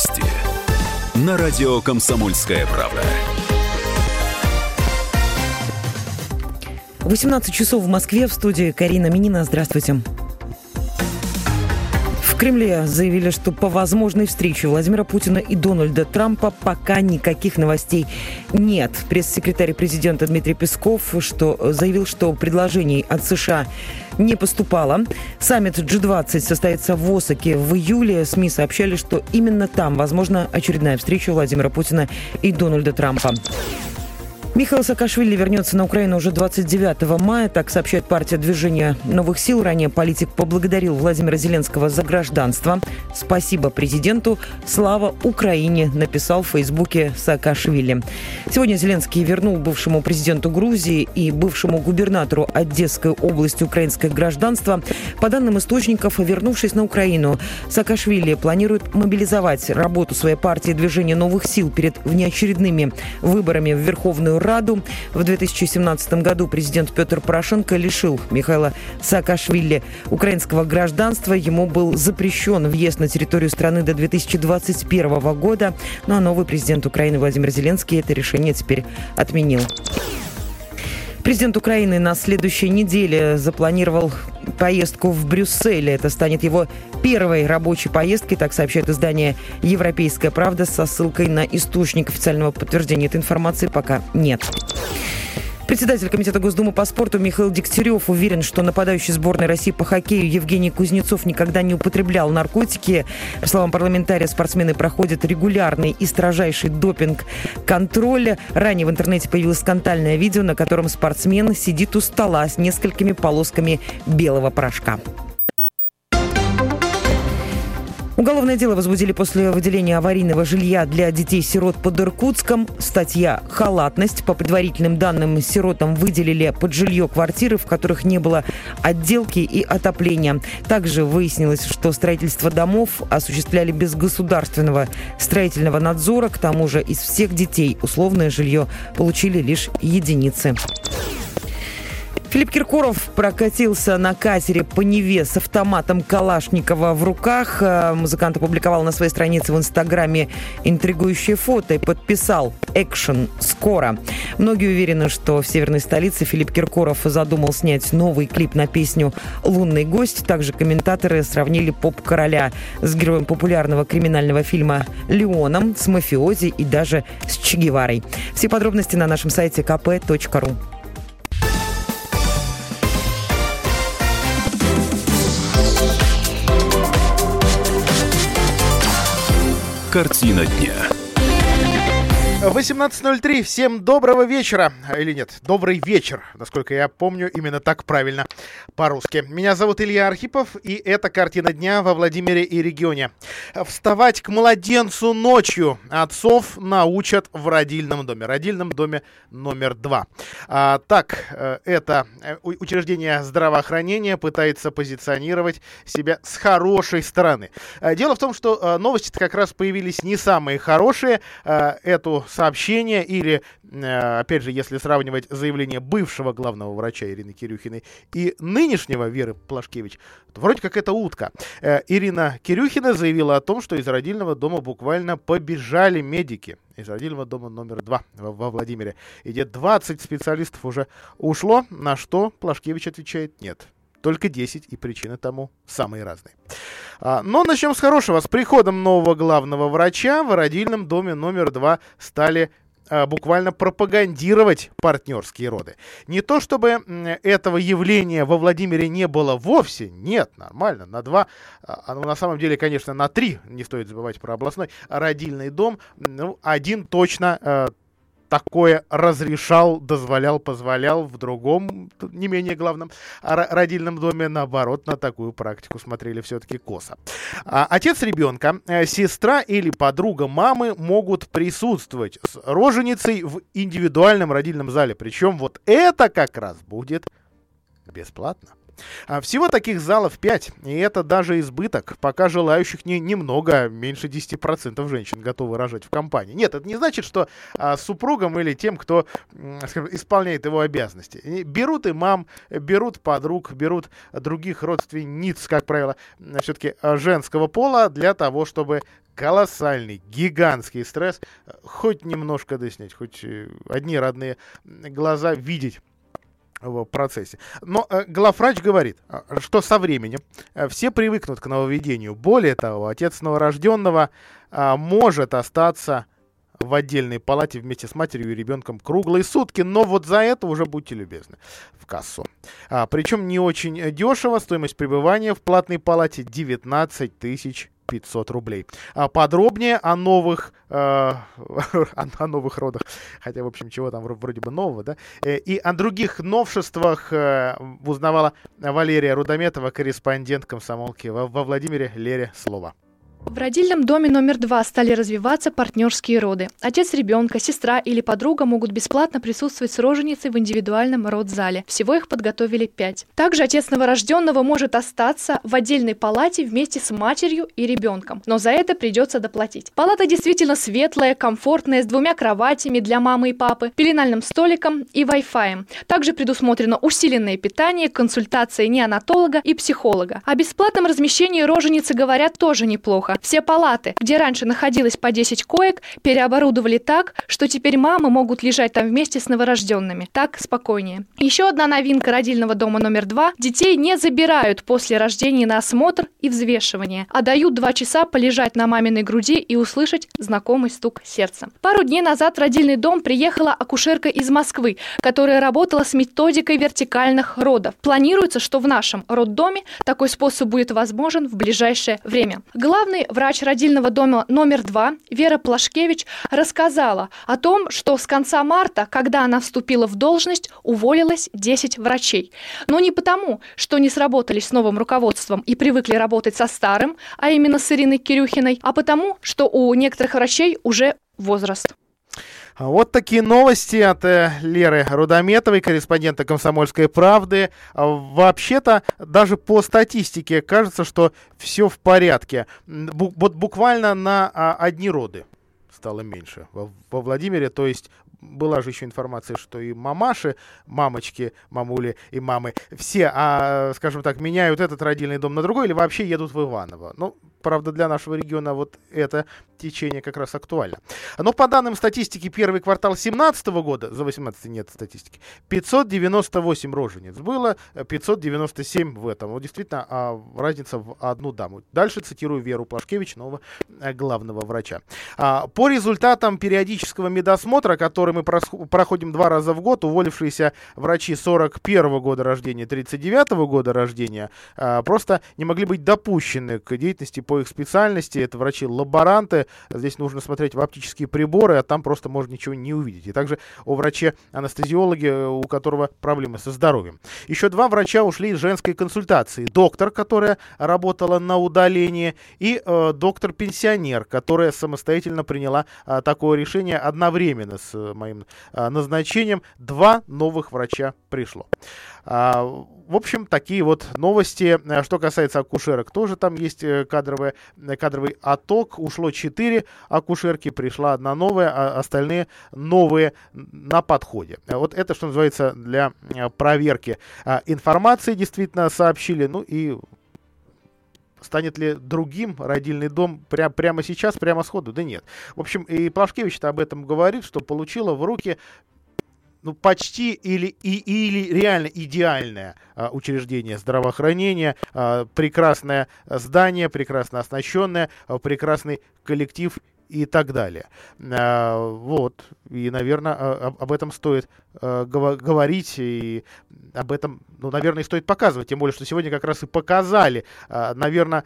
Новости на радио «Комсомольская правда». 18 часов в Москве в студии Карина Минина. Здравствуйте. Кремле заявили, что по возможной встрече Владимира Путина и Дональда Трампа пока никаких новостей нет. Пресс-секретарь президента Дмитрий Песков что, заявил, что предложений от США не поступало. Саммит G20 состоится в Осаке в июле. СМИ сообщали, что именно там возможна очередная встреча Владимира Путина и Дональда Трампа. Михаил Саакашвили вернется на Украину уже 29 мая, так сообщает партия движения новых сил. Ранее политик поблагодарил Владимира Зеленского за гражданство. Спасибо президенту, слава Украине, написал в Фейсбуке Саакашвили. Сегодня Зеленский вернул бывшему президенту Грузии и бывшему губернатору Одесской области украинское гражданство. По данным источников, вернувшись на Украину, Саакашвили планирует мобилизовать работу своей партии движения новых сил перед внеочередными выборами в Верховную Раду. В 2017 году президент Петр Порошенко лишил Михаила Саакашвили украинского гражданства. Ему был запрещен въезд на территорию страны до 2021 года. Ну а новый президент Украины Владимир Зеленский это решение теперь отменил. Президент Украины на следующей неделе запланировал поездку в Брюссель. Это станет его первой рабочей поездкой, так сообщает издание «Европейская правда» со ссылкой на источник официального подтверждения этой информации пока нет. Председатель Комитета Госдумы по спорту Михаил Дегтярев уверен, что нападающий сборной России по хоккею Евгений Кузнецов никогда не употреблял наркотики. По словам парламентария, спортсмены проходят регулярный и строжайший допинг-контроль. Ранее в интернете появилось скандальное видео, на котором спортсмен сидит у стола с несколькими полосками белого порошка. Уголовное дело возбудили после выделения аварийного жилья для детей-сирот под Иркутском. Статья «Халатность». По предварительным данным, сиротам выделили под жилье квартиры, в которых не было отделки и отопления. Также выяснилось, что строительство домов осуществляли без государственного строительного надзора. К тому же из всех детей условное жилье получили лишь единицы. Филипп Киркоров прокатился на катере по Неве с автоматом Калашникова в руках. Э, музыкант опубликовал на своей странице в Инстаграме интригующее фото и подписал «Экшен скоро». Многие уверены, что в северной столице Филипп Киркоров задумал снять новый клип на песню «Лунный гость». Также комментаторы сравнили поп-короля с героем популярного криминального фильма «Леоном», с мафиози и даже с Че Геварой. Все подробности на нашем сайте kp.ru. Картина дня. 18.03. Всем доброго вечера. Или нет, добрый вечер. Насколько я помню, именно так правильно по-русски. Меня зовут Илья Архипов, и это «Картина дня» во Владимире и регионе. Вставать к младенцу ночью отцов научат в родильном доме. Родильном доме номер два. А, так, э, это э, учреждение здравоохранения пытается позиционировать себя с хорошей стороны. Э, дело в том, что новости как раз появились не самые хорошие. Эту сообщение или, э, опять же, если сравнивать заявление бывшего главного врача Ирины Кирюхиной и нынешнего Веры Плашкевич, то вроде как это утка. Э, Ирина Кирюхина заявила о том, что из родильного дома буквально побежали медики из родильного дома номер два во Владимире. И где 20 специалистов уже ушло, на что Плашкевич отвечает нет только 10, и причины тому самые разные. А, но начнем с хорошего. С приходом нового главного врача в родильном доме номер 2 стали а, буквально пропагандировать партнерские роды. Не то чтобы этого явления во Владимире не было вовсе, нет, нормально, на два, а, на самом деле, конечно, на три, не стоит забывать про областной, родильный дом, ну, один точно такое разрешал, дозволял, позволял в другом, не менее главном, родильном доме, наоборот, на такую практику смотрели все-таки косо. А, отец ребенка, э, сестра или подруга мамы могут присутствовать с роженицей в индивидуальном родильном зале. Причем вот это как раз будет бесплатно. А всего таких залов 5, и это даже избыток. Пока желающих не, немного, меньше 10% женщин готовы рожать в компании. Нет, это не значит, что а, супругам или тем, кто скажем, исполняет его обязанности. Берут и мам, берут подруг, берут других родственниц, как правило, все-таки женского пола, для того, чтобы колоссальный, гигантский стресс. Хоть немножко доснять, хоть э, одни родные глаза видеть в процессе. Но э, главврач говорит, э, что со временем э, все привыкнут к нововведению. Более того, отец новорожденного э, может остаться в отдельной палате вместе с матерью и ребенком круглые сутки, но вот за это уже будьте любезны в кассу. А, причем не очень дешево, стоимость пребывания в платной палате 19 тысяч 500 рублей. А подробнее о новых, э, о, новых родах, хотя, в общем, чего там вроде бы нового, да, э, и о других новшествах э, узнавала Валерия Рудометова, корреспондент комсомолки во, Владимире Лере Слова. В родильном доме номер два стали развиваться партнерские роды. Отец ребенка, сестра или подруга могут бесплатно присутствовать с роженицей в индивидуальном родзале. Всего их подготовили пять. Также отец новорожденного может остаться в отдельной палате вместе с матерью и ребенком, но за это придется доплатить. Палата действительно светлая, комфортная, с двумя кроватями для мамы и папы, пеленальным столиком и Wi-Fi. Также предусмотрено усиленное питание, консультация неонатолога и психолога. О бесплатном размещении роженицы говорят тоже неплохо плохо. Все палаты, где раньше находилось по 10 коек, переоборудовали так, что теперь мамы могут лежать там вместе с новорожденными. Так спокойнее. Еще одна новинка родильного дома номер два. Детей не забирают после рождения на осмотр и взвешивание, а дают два часа полежать на маминой груди и услышать знакомый стук сердца. Пару дней назад в родильный дом приехала акушерка из Москвы, которая работала с методикой вертикальных родов. Планируется, что в нашем роддоме такой способ будет возможен в ближайшее время. Главный врач родильного дома номер два Вера Плашкевич рассказала о том, что с конца марта, когда она вступила в должность, уволилось 10 врачей. Но не потому, что не сработались с новым руководством и привыкли работать со старым, а именно с Ириной Кирюхиной, а потому, что у некоторых врачей уже возраст. Вот такие новости от э, Леры Рудометовой, корреспондента «Комсомольской правды». А, вообще-то, даже по статистике кажется, что все в порядке. Вот буквально на а, одни роды стало меньше во Владимире. То есть была же еще информация, что и мамаши, мамочки, мамули и мамы, все, а, скажем так, меняют этот родильный дом на другой или вообще едут в Иваново. Ну, правда, для нашего региона вот это течение как раз актуально. Но по данным статистики, первый квартал 2017 года, за 18 нет статистики, 598 рожениц было, 597 в этом. Вот действительно а, разница в одну даму. Дальше цитирую Веру Плашкевич, нового э, главного врача. А, по результатам периодического медосмотра, который мы проходим два раза в год, уволившиеся врачи 41 года рождения, 39 года рождения, а, просто не могли быть допущены к деятельности по их специальности. Это врачи-лаборанты, Здесь нужно смотреть в оптические приборы, а там просто можно ничего не увидеть. И также о враче-анестезиологе, у которого проблемы со здоровьем. Еще два врача ушли из женской консультации. Доктор, которая работала на удалении, и э, доктор-пенсионер, которая самостоятельно приняла э, такое решение одновременно с э, моим э, назначением. Два новых врача пришло. А, в общем, такие вот новости. Э, что касается акушерок, тоже там есть э, кадровый, э, кадровый отток. Ушло 4 акушерки, пришла одна новая, а остальные новые на подходе. Вот это, что называется, для проверки а, информации действительно сообщили. Ну и станет ли другим родильный дом пря прямо сейчас, прямо сходу? Да нет. В общем, и Плашкевич-то об этом говорит, что получила в руки ну, почти или, и, или реально идеальное а, учреждение здравоохранения, а, прекрасное здание, прекрасно оснащенное, а, прекрасный коллектив и так далее. А, вот. И, наверное, а, об этом стоит а, говорить, и об этом, ну, наверное, стоит показывать. Тем более, что сегодня как раз и показали, а, наверное,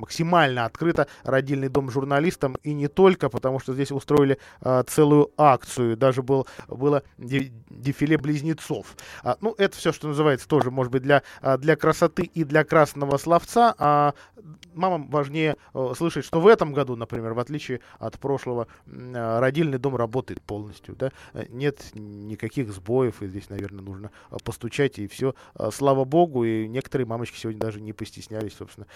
максимально открыто родильный дом журналистам. И не только, потому что здесь устроили а, целую акцию, даже был, было дефиле близнецов. А, ну, это все, что называется, тоже, может быть, для, а, для красоты и для красного словца, а мамам важнее а, слышать, что в этом году, например, в отличие от прошлого, а, родильный дом работает полностью, да, нет никаких сбоев, и здесь, наверное, нужно постучать, и все, а, слава богу, и некоторые мамочки сегодня даже не постеснялись, собственно,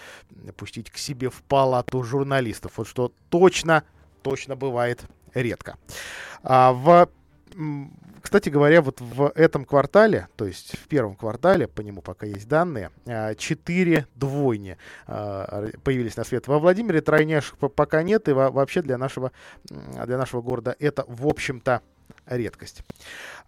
пустить к себе в палату журналистов. Вот что точно, точно бывает редко. А, в, кстати, говоря, вот в этом квартале, то есть в первом квартале, по нему пока есть данные, четыре двойни появились на свет во Владимире, тройняшек пока нет, и вообще для нашего, для нашего города это, в общем-то, редкость.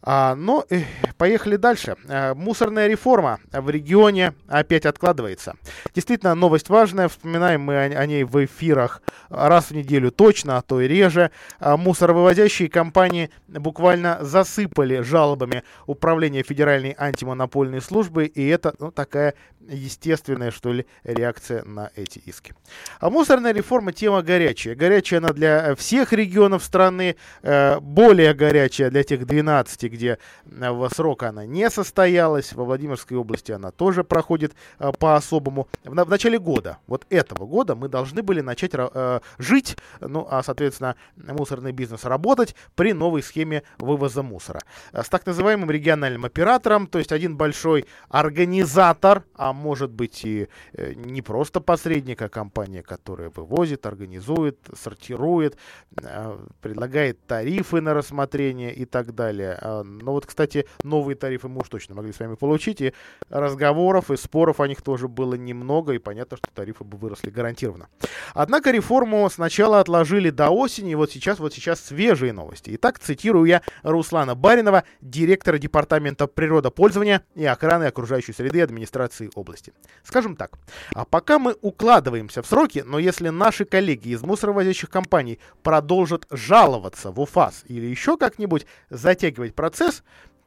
А, но э, поехали дальше. А, мусорная реформа в регионе опять откладывается. Действительно, новость важная. Вспоминаем мы о, ней в эфирах раз в неделю точно, а то и реже. А, мусоровывозящие компании буквально засыпали жалобами управления Федеральной антимонопольной службы, и это ну, такая естественная, что ли, реакция на эти иски. А мусорная реформа тема горячая. Горячая она для всех регионов страны, э, более горячая для тех 12, где э, в срок она не состоялась. Во Владимирской области она тоже проходит э, по-особому. В, начале года, вот этого года, мы должны были начать э, жить, ну, а, соответственно, мусорный бизнес работать при новой схеме вывоза мусора. С так называемым региональным оператором, то есть один большой организатор, а может быть и не просто посредник, а компания, которая вывозит, организует, сортирует, предлагает тарифы на рассмотрение и так далее. А, но вот, кстати, новые тарифы мы уж точно могли с вами получить, и разговоров и споров о них тоже было немного, и понятно, что тарифы бы выросли гарантированно. Однако реформу сначала отложили до осени, и вот сейчас, вот сейчас свежие новости. Итак, цитирую я Руслана Баринова, директора Департамента природопользования и охраны окружающей среды администрации области. Скажем так, а пока мы укладываемся в сроки, но если наши коллеги из мусоровозящих компаний продолжат жаловаться в УФАС или еще как-нибудь затягивать процесс,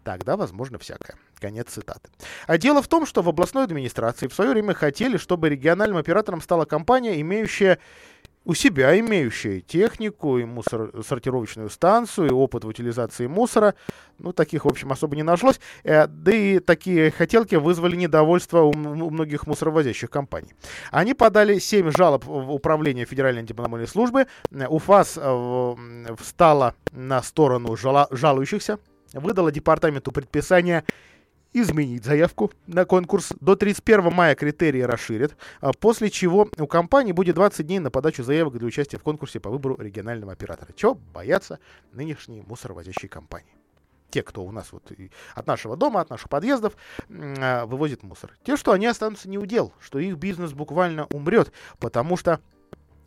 тогда возможно всякое. Конец цитаты. А дело в том, что в областной администрации в свое время хотели, чтобы региональным оператором стала компания, имеющая у себя имеющие технику и мусоросортировочную станцию, и опыт в утилизации мусора. Ну, таких, в общем, особо не нашлось. Э, да и такие хотелки вызвали недовольство у многих мусоровозящих компаний. Они подали 7 жалоб в управление Федеральной антимонопольной службы. Э, УФАС э, встала на сторону жалующихся, выдала департаменту предписание изменить заявку на конкурс. До 31 мая критерии расширят, а после чего у компании будет 20 дней на подачу заявок для участия в конкурсе по выбору регионального оператора. Чего боятся нынешние мусоровозящие компании? Те, кто у нас вот от нашего дома, от наших подъездов э, вывозит мусор. Те, что они останутся не у дел, что их бизнес буквально умрет, потому что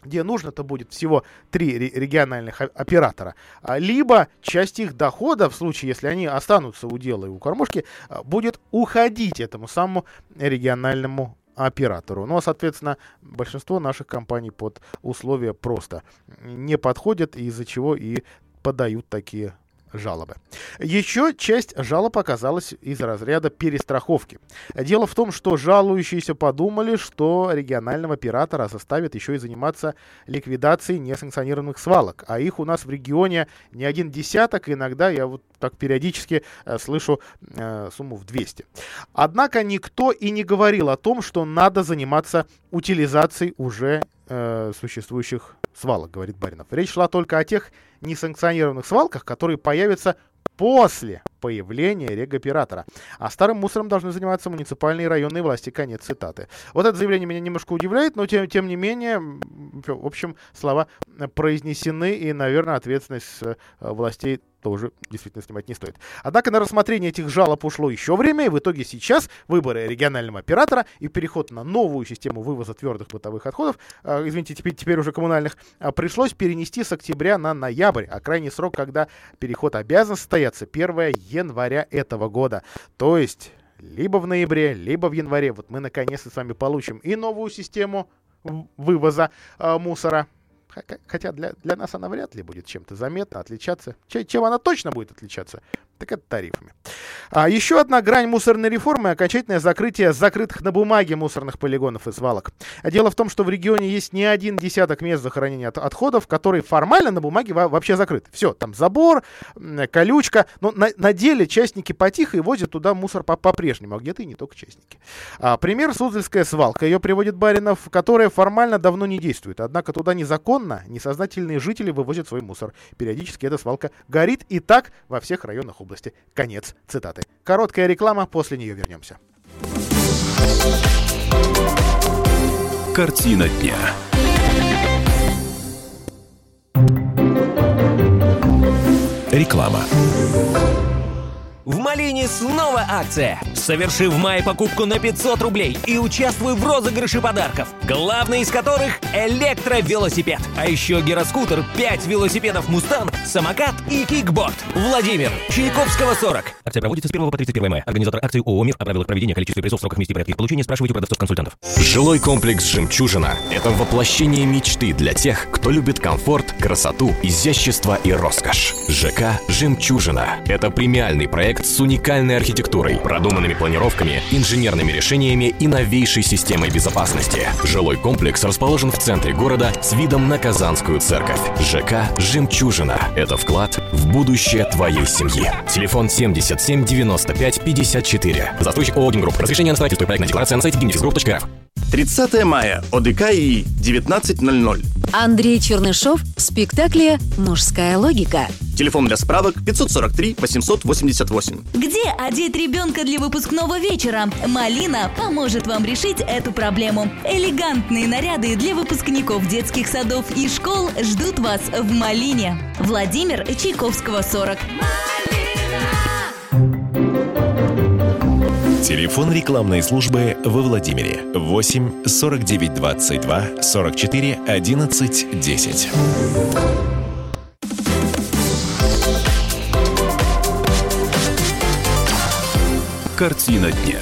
где нужно-то будет всего три региональных оператора, а, либо часть их дохода, в случае, если они останутся у дела и у кормушки, а, будет уходить этому самому региональному оператору. Ну, а, соответственно, большинство наших компаний под условия просто не подходят, из-за чего и подают такие жалобы. Еще часть жалоб оказалась из разряда перестраховки. Дело в том, что жалующиеся подумали, что регионального оператора заставят еще и заниматься ликвидацией несанкционированных свалок, а их у нас в регионе не один десяток, иногда я вот так периодически э, слышу э, сумму в 200. Однако никто и не говорил о том, что надо заниматься утилизацией уже э, существующих свалок, говорит Баринов. Речь шла только о тех несанкционированных свалках, которые появятся после появления регоператора. А старым мусором должны заниматься муниципальные и районные власти. Конец цитаты. Вот это заявление меня немножко удивляет, но тем, тем не менее, в общем, слова произнесены, и, наверное, ответственность э, властей тоже действительно снимать не стоит. Однако на рассмотрение этих жалоб ушло еще время, и в итоге сейчас выборы регионального оператора и переход на новую систему вывоза твердых бытовых отходов, э, извините, теперь, теперь уже коммунальных, э, пришлось перенести с октября на ноябрь, а крайний срок, когда переход обязан состояться 1 января этого года. То есть либо в ноябре, либо в январе. Вот мы наконец-то с вами получим и новую систему вывоза э, мусора, Хотя для, для нас она вряд ли будет чем-то заметно отличаться. Чем она точно будет отличаться, так это тарифами. А еще одна грань мусорной реформы – окончательное закрытие закрытых на бумаге мусорных полигонов и свалок. Дело в том, что в регионе есть не один десяток мест захоронения от отходов, которые формально на бумаге вообще закрыты. Все, там забор, колючка, но на, на деле частники потихо и возят туда мусор по-прежнему, а где-то и не только частники. А, пример – Суздальская свалка. Ее приводит Баринов, которая формально давно не действует. Однако туда незаконно несознательные жители вывозят свой мусор. Периодически эта свалка горит и так во всех районах области. Конец цитаты. Короткая реклама, после нее вернемся. Картина дня. Реклама. В Малине снова акция. Соверши в мае покупку на 500 рублей и участвуй в розыгрыше подарков. Главный из которых – электровелосипед. А еще гироскутер, 5 велосипедов «Мустанг», самокат и кикборд. Владимир, Чайковского 40. Акция проводится с 1 по 31 мая. Организатор акции ООО «Мир» о правилах проведения, количестве призов, сроках, месте и порядке их получения спрашивайте у продавцов-консультантов. Жилой комплекс «Жемчужина» — это воплощение мечты для тех, кто любит комфорт, красоту, изящество и роскошь. ЖК «Жемчужина» — это премиальный проект с уникальной архитектурой, продуманными планировками, инженерными решениями и новейшей системой безопасности. Жилой комплекс расположен в центре города с видом на Казанскую церковь. ЖК «Жемчужина» — это вклад в будущее твоей семьи. Телефон 77 95 54. Застройщик ООО «Гимгрупп». Разрешение на строительство и проектная декларация на сайте gimnifisgroup.rf. 30 мая. ОДК и 19.00. Андрей Чернышов в спектакле «Мужская логика». Телефон для справок 543 888. Где одеть ребенка для выпускного вечера? Малина поможет вам решить эту проблему. Элегантные наряды для выпускников детских садов и школ ждут вас в Малине. Владимир Чайковского, 40. Телефон рекламной службы во Владимире 8 49 22 44 11 10. Картина дня.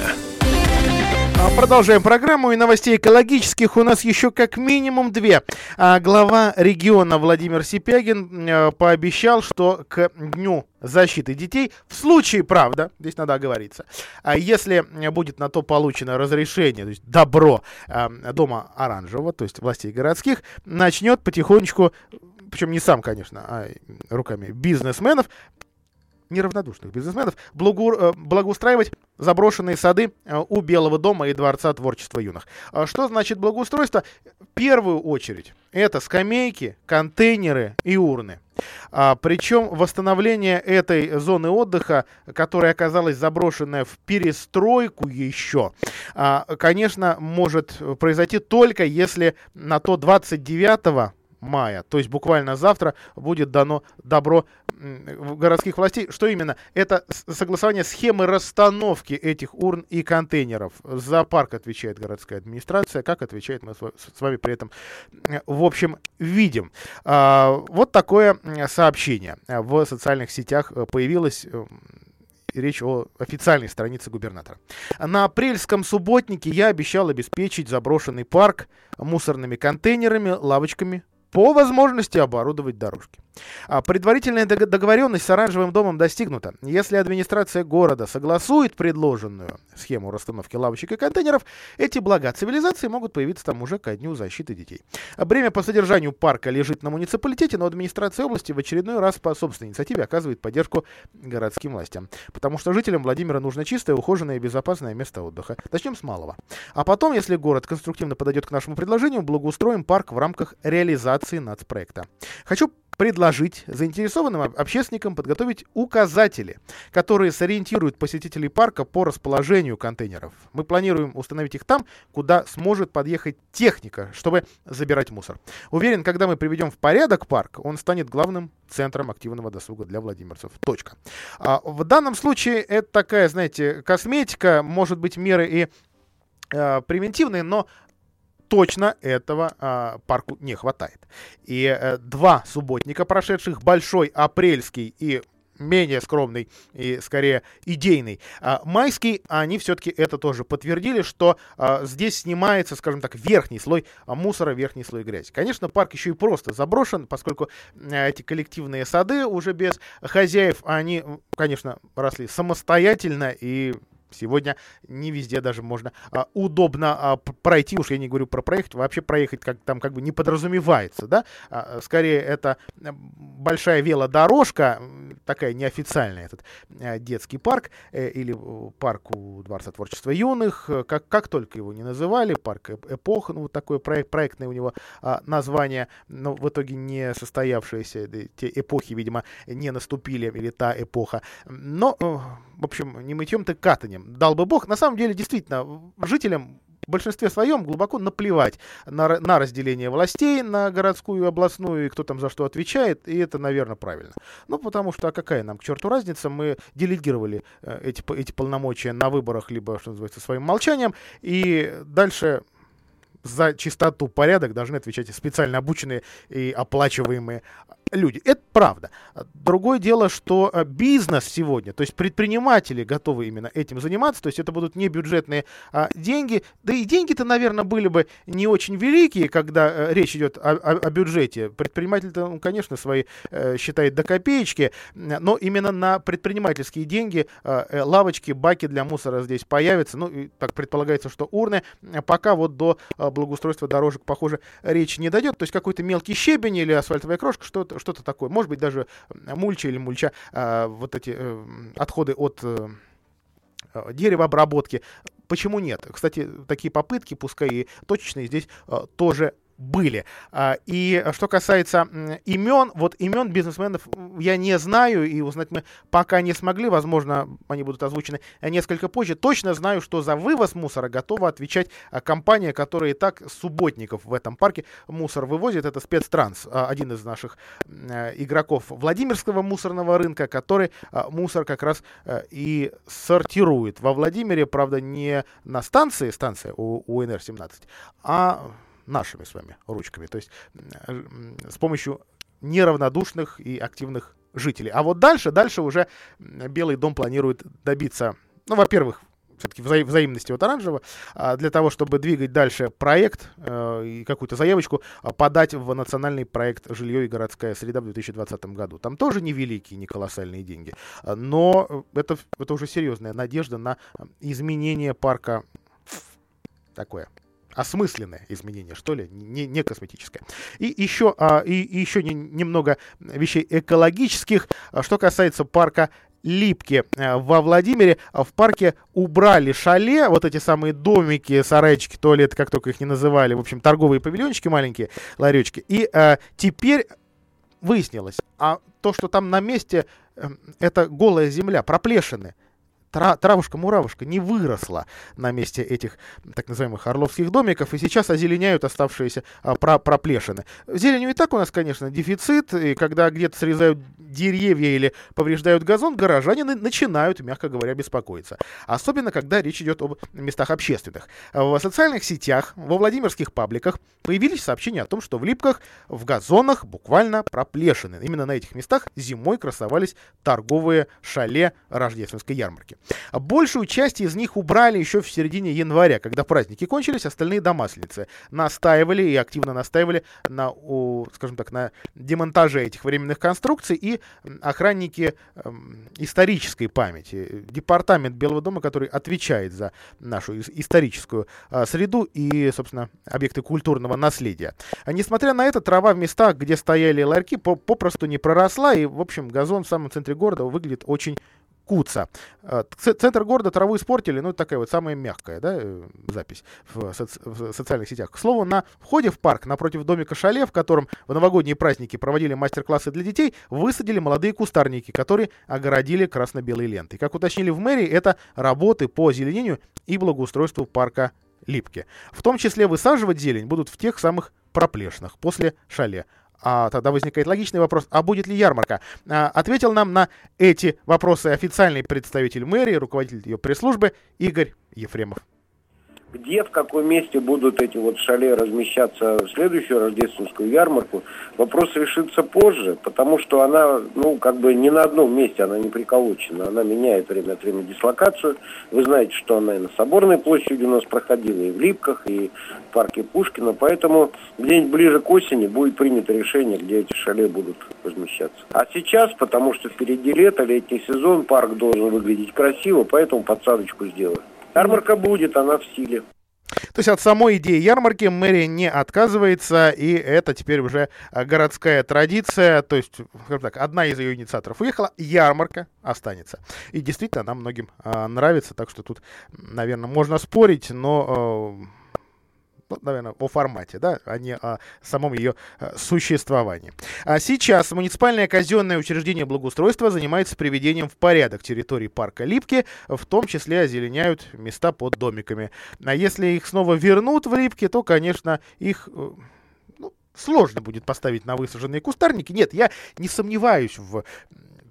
А, Продолжаем программу и новостей экологических у нас еще как минимум две. А, Глава региона Владимир Сипягин э, пообещал, что к дню защиты детей, в случае, правда, здесь надо оговориться, а если будет на то получено разрешение, то есть добро э, дома оранжевого, то есть властей городских, начнет потихонечку, причем не сам, конечно, а руками бизнесменов, неравнодушных бизнесменов э, благоустраивать заброшенные сады э, у Белого дома и Дворца творчества юных. А Что значит благоустройство? В первую очередь это скамейки, контейнеры и урны. А, причем восстановление этой зоны отдыха, которая оказалась заброшенная в перестройку еще, а, конечно, может произойти только если на то 29 мая, то есть буквально завтра будет дано добро городских властей. Что именно? Это согласование схемы расстановки этих урн и контейнеров. За парк отвечает городская администрация, как отвечает мы с ва- с вами при этом, э, в общем, видим. А, Вот такое сообщение в социальных сетях э, появилось э, речь о официальной странице губернатора. На апрельском субботнике я обещал обеспечить заброшенный парк мусорными контейнерами, лавочками, по возможности оборудовать дорожки. А предварительная дог- договоренность с Оранжевым домом достигнута. Если администрация города согласует предложенную схему расстановки лавочек и контейнеров, эти блага цивилизации могут появиться там уже ко дню защиты детей. Бремя по содержанию парка лежит на муниципалитете, но администрация области в очередной раз по собственной инициативе оказывает поддержку городским властям. Потому что жителям Владимира нужно чистое, ухоженное и безопасное место отдыха. Начнем с малого. А потом, если город конструктивно подойдет к нашему предложению, благоустроим парк в рамках реализации нацпроекта. Хочу предложить заинтересованным об- общественникам подготовить указатели, которые сориентируют посетителей парка по расположению контейнеров. Мы планируем установить их там, куда сможет подъехать техника, чтобы забирать мусор. Уверен, когда мы приведем в порядок парк, он станет главным центром активного досуга для владимирцев. Точка. А, в данном случае это такая, знаете, косметика, может быть, меры и э, превентивные, но точно этого а, парку не хватает. И э, два субботника прошедших, большой апрельский и менее скромный и скорее идейный а, майский, они все-таки это тоже подтвердили, что а, здесь снимается, скажем так, верхний слой а, мусора, верхний слой грязи. Конечно, парк еще и просто заброшен, поскольку э, эти коллективные сады уже без хозяев, они, конечно, росли самостоятельно и Сегодня не везде даже можно а, удобно а, пройти, уж я не говорю про проехать, вообще проехать как там как бы не подразумевается, да, А, скорее это большая велодорожка, такая неофициальная, этот э, детский парк э, или э, парк у Дворца творчества юных, э, как, как только его не называли, парк эп- эпох, ну вот такое проект, проектное у него а, название, но в итоге не состоявшиеся, те эпохи, видимо, не наступили, или та эпоха, но, э, в общем, не мытьем, так катанием. Дал бы бог. На самом деле, действительно, в- жителям большинстве своем глубоко наплевать на, на разделение властей, на городскую и областную, и кто там за что отвечает, и это, наверное, правильно. Ну, потому что, а какая нам к черту разница, мы делегировали э, эти, эти полномочия на выборах, либо, что называется, своим молчанием, и дальше за чистоту, порядок должны отвечать специально обученные и оплачиваемые люди. Это правда. Другое дело, что э, бизнес сегодня, то есть предприниматели готовы именно этим заниматься, то есть это будут не бюджетные а, деньги, да и деньги-то, наверное, были бы не очень великие, когда а, речь идет о, о, о бюджете. Предприниматель-то, он, конечно, свои а, считает до копеечки, но именно на предпринимательские деньги лавочки, баки для мусора здесь появятся. Ну, и, так предполагается, что урны, пока вот до благоустройства дорожек, похоже, речь не дойдет. То есть какой-то мелкий щебень или асфальтовая крошка, что-то что-то такое. Может быть, даже мульча или мульча, а, вот эти э, отходы от э, деревообработки. Почему нет? Кстати, такие попытки, пускай и точечные, здесь э, тоже были. А, и что касается имен, вот имен бизнесменов я не знаю, и узнать мы пока не смогли, возможно, они будут озвучены несколько позже. Точно знаю, что за вывоз мусора готова отвечать а, компания, которая и так субботников в этом парке мусор вывозит. Это спецтранс, а, один из наших игроков Владимирского мусорного рынка, который мусор как раз и сортирует во Владимире, правда, не на станции, станция у УНР-17, а нашими с вами ручками, то есть с помощью неравнодушных и активных жителей. А вот дальше, дальше уже Белый дом планирует добиться, ну, во-первых, все-таки вза взаимности от оранжевого, а для того, чтобы двигать дальше проект э, и какую-то заявочку а, подать в национальный проект «Жилье и городская среда» в 2020 году. Там тоже невеликие, не колоссальные деньги, но это, это уже серьезная надежда на изменение парка такое осмысленное изменение, что ли, не, не косметическое. И еще, а, и, и еще не, немного вещей экологических. А, что касается парка Липки а, во Владимире. В парке убрали шале, вот эти самые домики, сарайчики, туалеты, как только их не называли, в общем, торговые павильончики маленькие, ларечки. И а, теперь выяснилось, а то, что там на месте, эм, это голая земля, проплешины травушка-муравушка не выросла на месте этих так называемых орловских домиков, и сейчас озеленяют оставшиеся а, про проплешины. Зеленью и так у нас, конечно, дефицит, и когда где-то срезают деревья или повреждают газон, горожане начинают, мягко говоря, беспокоиться. Особенно, когда речь идет об местах общественных. В социальных сетях, во владимирских пабликах появились сообщения о том, что в Липках в газонах буквально проплешины. Именно на этих местах зимой красовались торговые шале рождественской ярмарки. Большую часть из них убрали еще в середине января, когда праздники кончились, остальные до Масленицы настаивали и активно настаивали на, скажем так, на демонтаже этих временных конструкций и охранники э, исторической памяти. Департамент Белого дома, который отвечает за нашу историческую э, среду и, собственно, объекты культурного наследия. А несмотря на это, трава в местах, где стояли ларьки, попросту не проросла, и, в общем, газон в самом центре города выглядит очень Куца. Э, центр города траву испортили, ну, такая вот самая мягкая, да, э, запись в, соци в социальных сетях. К слову, на входе в парк напротив домика Шале, в котором в новогодние праздники проводили мастер-классы для детей, высадили молодые кустарники, которые огородили красно-белой лентой. Как уточнили в мэрии, это работы по озеленению и благоустройству парка Липки. В том числе высаживать зелень будут в тех самых проплешных после шале. А тогда возникает логичный вопрос, а будет ли ярмарка? А, ответил нам на эти вопросы официальный представитель мэрии, руководитель ее пресс-службы Игорь Ефремов. Где, в каком месте будут эти вот шале размещаться в следующую рождественскую ярмарку, вопрос решится позже, потому что она, ну, как бы не на одном месте, она не приколочена, она меняет время от времени дислокацию. Вы знаете, что она и на Соборной площади у нас проходила, и в Липках, и в парке Пушкина, поэтому где-нибудь ближе к осени будет принято решение, где эти шале будут размещаться. А сейчас, потому что впереди лето, летний сезон, парк должен выглядеть красиво, поэтому подсадочку сделаю. Ярмарка будет, она в силе. То есть от самой идеи ярмарки мэрия не отказывается, и это теперь уже а, городская традиция. То есть, скажем так, одна из ее инициаторов уехала, ярмарка останется. И действительно, она многим э, нравится, так что тут, наверное, можно спорить, но... Э, Ну, наверное, о формате, да, а не о самом ее э, существовании. А сейчас муниципальное казенное учреждение благоустройства занимается приведением в порядок территории парка Липки, в том числе озеленяют места под домиками. А если их снова вернут в Липки, то, конечно, их э, ну, сложно будет поставить на высаженные кустарники. Нет, я не сомневаюсь в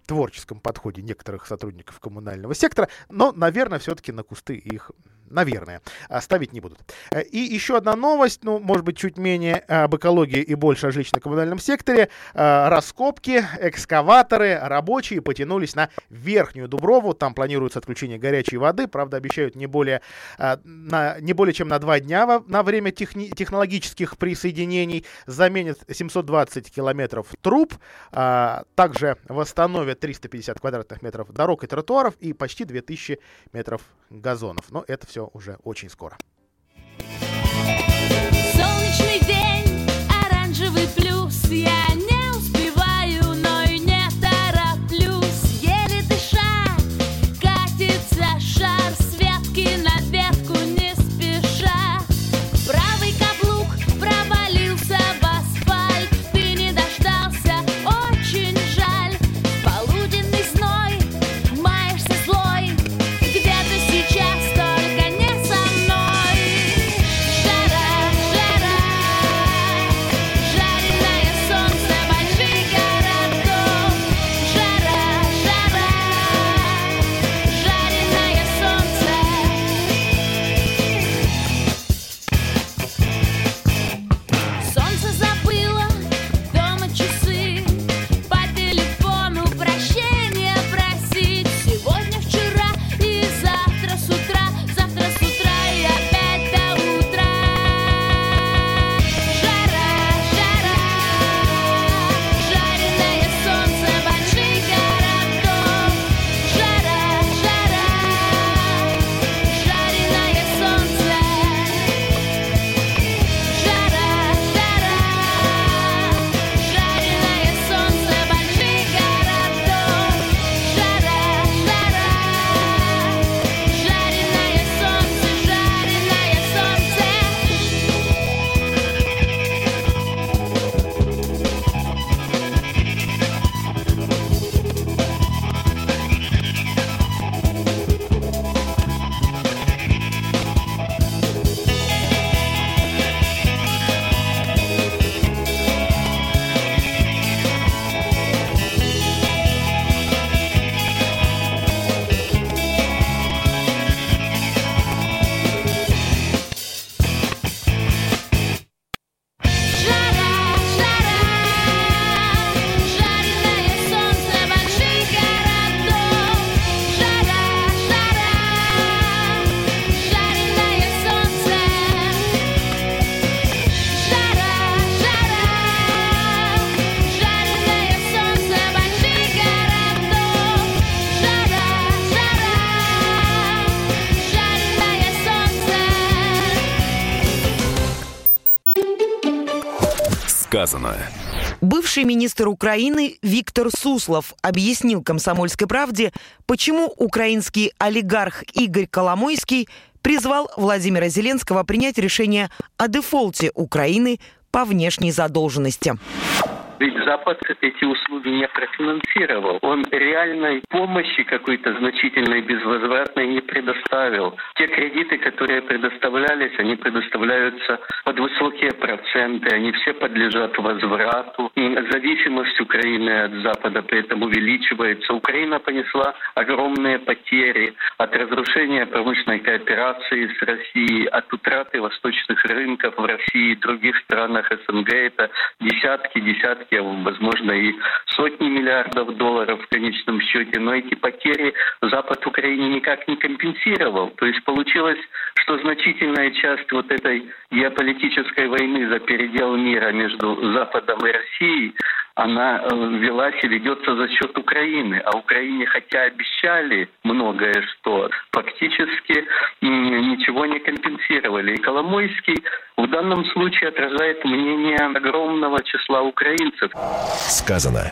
творческом подходе некоторых сотрудников коммунального сектора, но, наверное, все-таки на кусты их наверное, ставить не будут. Э, и еще одна новость, ну, может быть, чуть менее об экологии и больше о жилищно-коммунальном секторе. Э, раскопки, экскаваторы, рабочие потянулись на Верхнюю Дуброву. Там планируется отключение горячей воды. Правда, обещают не более, э, на, не более чем на два дня на время техни, технологических присоединений. Заменят 720 километров труб. Также восстановят 350 квадратных метров дорог и тротуаров и почти 2000 метров газонов. Но это все уже очень скоро. Сказано. Бывший министр Украины Виктор Суслов объяснил «Комсомольской правде», почему украинский олигарх Игорь Коломойский призвал Владимира Зеленского принять решение о дефолте Украины по внешней задолженности. Ведь Запад эти услуги не профинансировал. Он реальной помощи какой-то значительной, безвозвратной не предоставил. Те кредиты, которые предоставлялись, они предоставляются под высокие проценты, они все подлежат возврату. Зависимость Украины от Запада при этом увеличивается. Украина понесла огромные потери от разрушения промышленной кооперации с Россией, от утраты восточных рынков в России и других странах СНГ. Это десятки, десятки десятки, возможно, и сотни миллиардов долларов в конечном счете, но эти потери Запад Украине никак не компенсировал. То есть получилось, что значительная часть вот этой геополитической войны за передел мира между Западом и Россией, она э, велась и ведется за счет Украины. А Украине, хотя обещали многое, что фактически ничего не компенсировали. И Коломойский в данном случае отражает мнение огромного числа украинцев. Сказано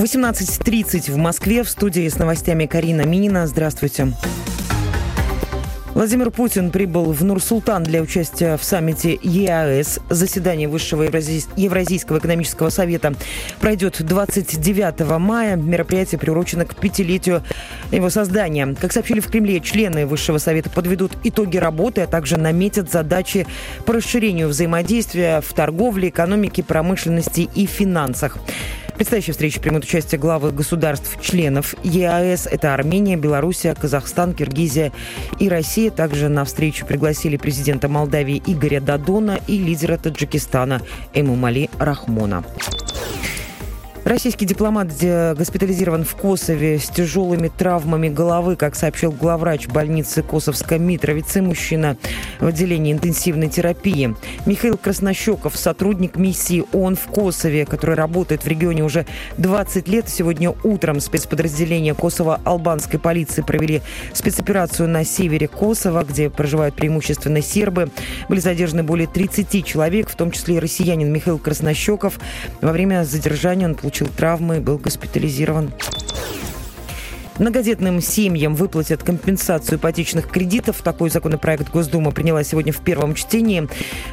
18.30 в Москве. В студии с новостями Карина Минина. Здравствуйте. Владимир Путин прибыл в Нур-Султан для участия в саммите ЕАЭС. Заседание Высшего Евразийского экономического совета пройдет 29 мая. Мероприятие приурочено к пятилетию его создания. Как сообщили в Кремле, члены Высшего совета подведут итоги работы, а также наметят задачи по расширению взаимодействия в торговле, экономике, промышленности и финансах предстоящей встрече примут участие главы государств-членов ЕАЭС. Это Армения, Белоруссия, Казахстан, Киргизия и Россия. Также на встречу пригласили президента Молдавии Игоря Дадона и лидера Таджикистана Эмумали Рахмона. Российский дипломат госпитализирован в Косове с тяжелыми травмами головы, как сообщил главврач больницы Косовской Митровицы, мужчина в отделении интенсивной терапии. Михаил Краснощеков, сотрудник миссии ООН в Косове, который работает в регионе уже 20 лет. Сегодня утром спецподразделения Косово-албанской полиции провели спецоперацию на севере Косово, где проживают преимущественно сербы. Были задержаны более 30 человек, в том числе и россиянин Михаил Краснощеков. Во время задержания он получил получил травмы и был госпитализирован. Многодетным семьям выплатят компенсацию ипотечных кредитов. Такой законопроект Госдума приняла сегодня в первом чтении.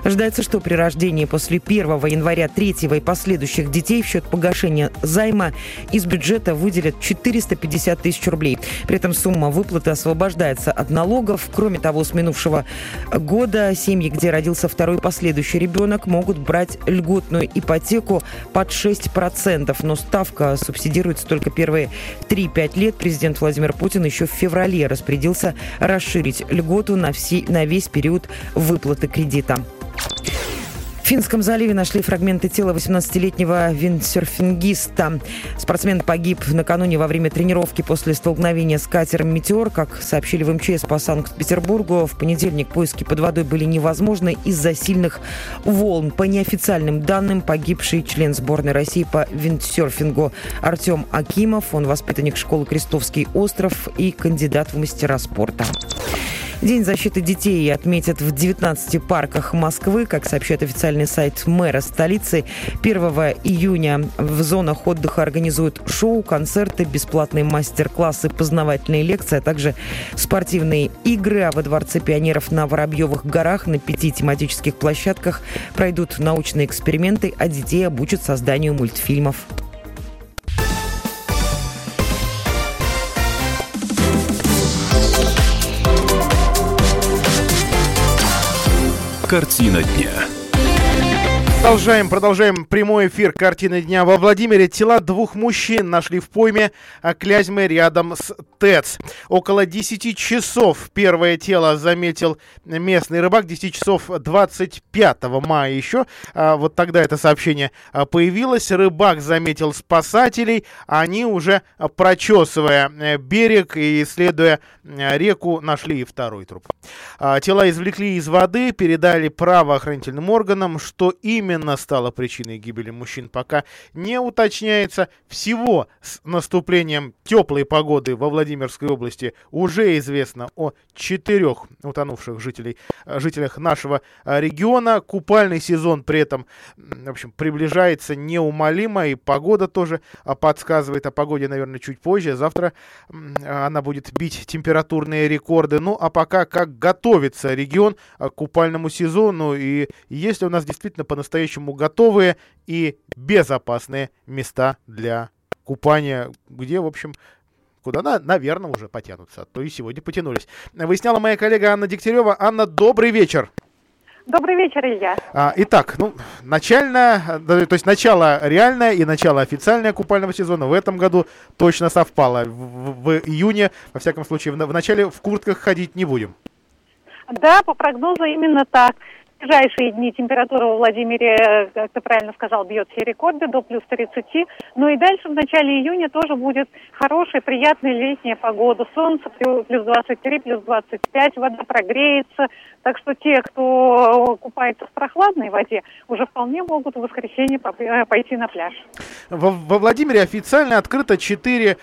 Ожидается, что при рождении после 1 января 3 и последующих детей в счет погашения займа из бюджета выделят 450 тысяч рублей. При этом сумма выплаты освобождается от налогов. Кроме того, с минувшего года семьи, где родился второй последующий ребенок, могут брать льготную ипотеку под 6%. Но ставка субсидируется только первые 3-5 лет. Президент президент Владимир Путин еще в феврале распорядился расширить льготу на, все, на весь период выплаты кредита. В Финском заливе нашли фрагменты тела 18-летнего виндсерфингиста. Спортсмен погиб накануне во время тренировки после столкновения с катером «Метеор». Как сообщили в МЧС по Санкт-Петербургу, в понедельник поиски под водой были невозможны из-за сильных волн. По неофициальным данным, погибший член сборной России по виндсерфингу Артем Акимов. Он воспитанник школы «Крестовский остров» и кандидат в мастера спорта. День защиты детей отметят в 19 парках Москвы. Как сообщает официальный сайт мэра столицы, 1 июня в зонах отдыха организуют шоу, концерты, бесплатные мастер-классы, познавательные лекции, а также спортивные игры. А во Дворце пионеров на Воробьевых горах на пяти тематических площадках пройдут научные эксперименты, а детей обучат созданию мультфильмов. Картина дня. Продолжаем, продолжаем прямой эфир «Картины дня». Во Владимире тела двух мужчин нашли в пойме Клязьмы рядом с ТЭЦ. Около 10 часов первое тело заметил местный рыбак. 10 часов 25 мая еще. А, вот тогда это сообщение а, появилось. Рыбак заметил спасателей. Они уже прочесывая э, берег и исследуя э, реку, нашли и второй труп. А, тела извлекли из воды, передали правоохранительным органам, что именно именно стало причиной гибели мужчин, пока не уточняется. Всего с наступлением теплой погоды во Владимирской области уже известно о четырех утонувших жителей, жителях нашего а, региона. Купальный сезон при этом, в общем, приближается неумолимо, и погода тоже а, подсказывает о погоде, наверное, чуть позже. Завтра она будет бить температурные рекорды. Ну, а пока как готовится регион к купальному сезону, и если у нас действительно по-настоящему по-настоящему готовые и безопасные места для купания, где, в общем, куда, на, наверное, уже потянутся, а то и сегодня потянулись. Выясняла моя коллега Анна Дегтярева. Анна, добрый вечер. Добрый вечер, Илья. А, итак, ну, начально, то есть начало реальное и начало официальное купального сезона в этом году точно совпало. В, в- в июне, во всяком случае, в, в начале в куртках ходить не будем. Да, по прогнозу именно так. В ближайшие дни температура во Владимире, э, как ты правильно сказал, бьет все рекорды до плюс 30. Ну и дальше в начале июня тоже будет хорошая, приятная летняя погода. Солнце плю- плюс 23, плюс 25, вода прогреется. Так что те, кто купается в прохладной воде, уже вполне могут в воскресенье э, пойти на пляж. Во, во Владимире официально открыто 4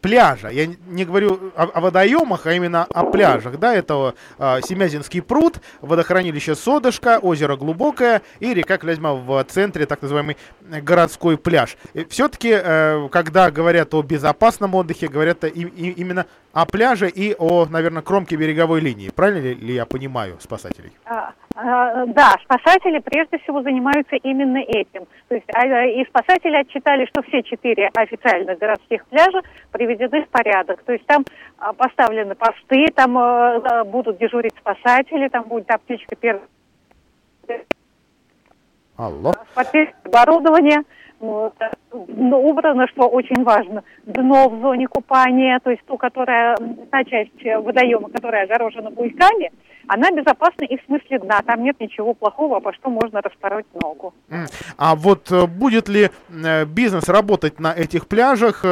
пляжа. Я не говорю о, о водоемах, а именно о пляжах. Да, это э, Семязинский пруд, водохранилище Содышко, озеро Глубокое и река Клязьма в центре, так называемый э, городской пляж. Все-таки, когда говорят о безопасном отдыхе, говорят и- и- именно о пляже и о, наверное, кромке береговой линии. Правильно ли, я понимаю спасателей? А, а, Да, спасатели прежде всего занимаются именно этим. То есть а, и спасатели отчитали, что все четыре официальных городских пляжа приведены в порядок. То есть там поставлены посты, там будут дежурить спасатели, там будет аптечка первого Алло. оборудование. Вот. Ну, убрано, что очень важно, дно в зоне купания, то есть ту, которая, та часть водоема, которая огорожена буйками, она безопасна и в смысле дна. Там нет ничего плохого, по что можно распороть ногу. А вот э, будет ли э, бизнес работать на этих пляжах?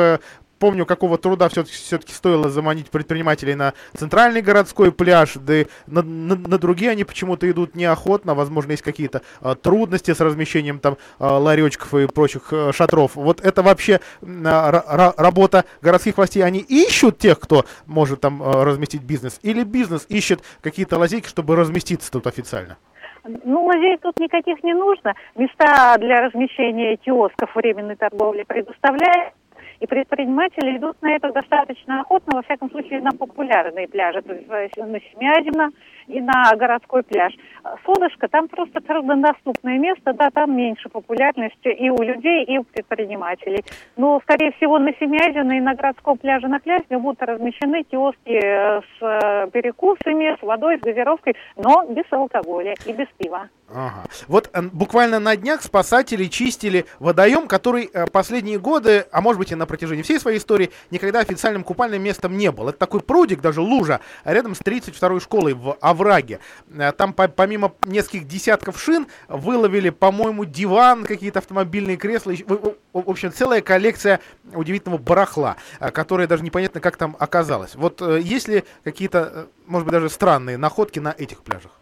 Помню, какого труда все-таки, стоило заманить предпринимателей на центральный городской пляж, да на, на- на другие они почему-то идут неохотно. Возможно, есть какие-то э, трудности с размещением там э, ларечков и прочих э, шатров. Вот это вообще а, ра- ра- работа городских властей. Они ищут тех, кто может там э, разместить бизнес, или бизнес ищет какие-то лазейки, чтобы разместиться тут официально? Ну, лазеек тут никаких не нужно. Места для размещения киосков временной торговли предоставляют. И предприниматели идут на это достаточно охотно, во всяком случае, на популярные пляжи, то есть э, на Семязино и на городской пляж. Солнышко, там просто труднодоступное место, да, там меньше популярности и у людей, и у предпринимателей. Но, скорее всего, на Семязино и на городском пляже на Клязьме будут размещены киоски э, с э, перекусами, с водой, с газировкой, но без алкоголя и без пива. Ага. Вот э, буквально на днях спасатели чистили водоем, который последние годы, а может быть и на протяжении всей своей истории, никогда официальным купальным местом не был. Это такой прудик, даже лужа, рядом с 32-й школой в Овраге. Э, Там по- помимо нескольких десятков шин выловили, по-моему, диван, какие-то автомобильные кресла, в, общем, целая коллекция удивительного барахла, э, которое даже непонятно, как там оказалось. Вот э, есть ли какие-то, может быть, даже странные находки на этих пляжах?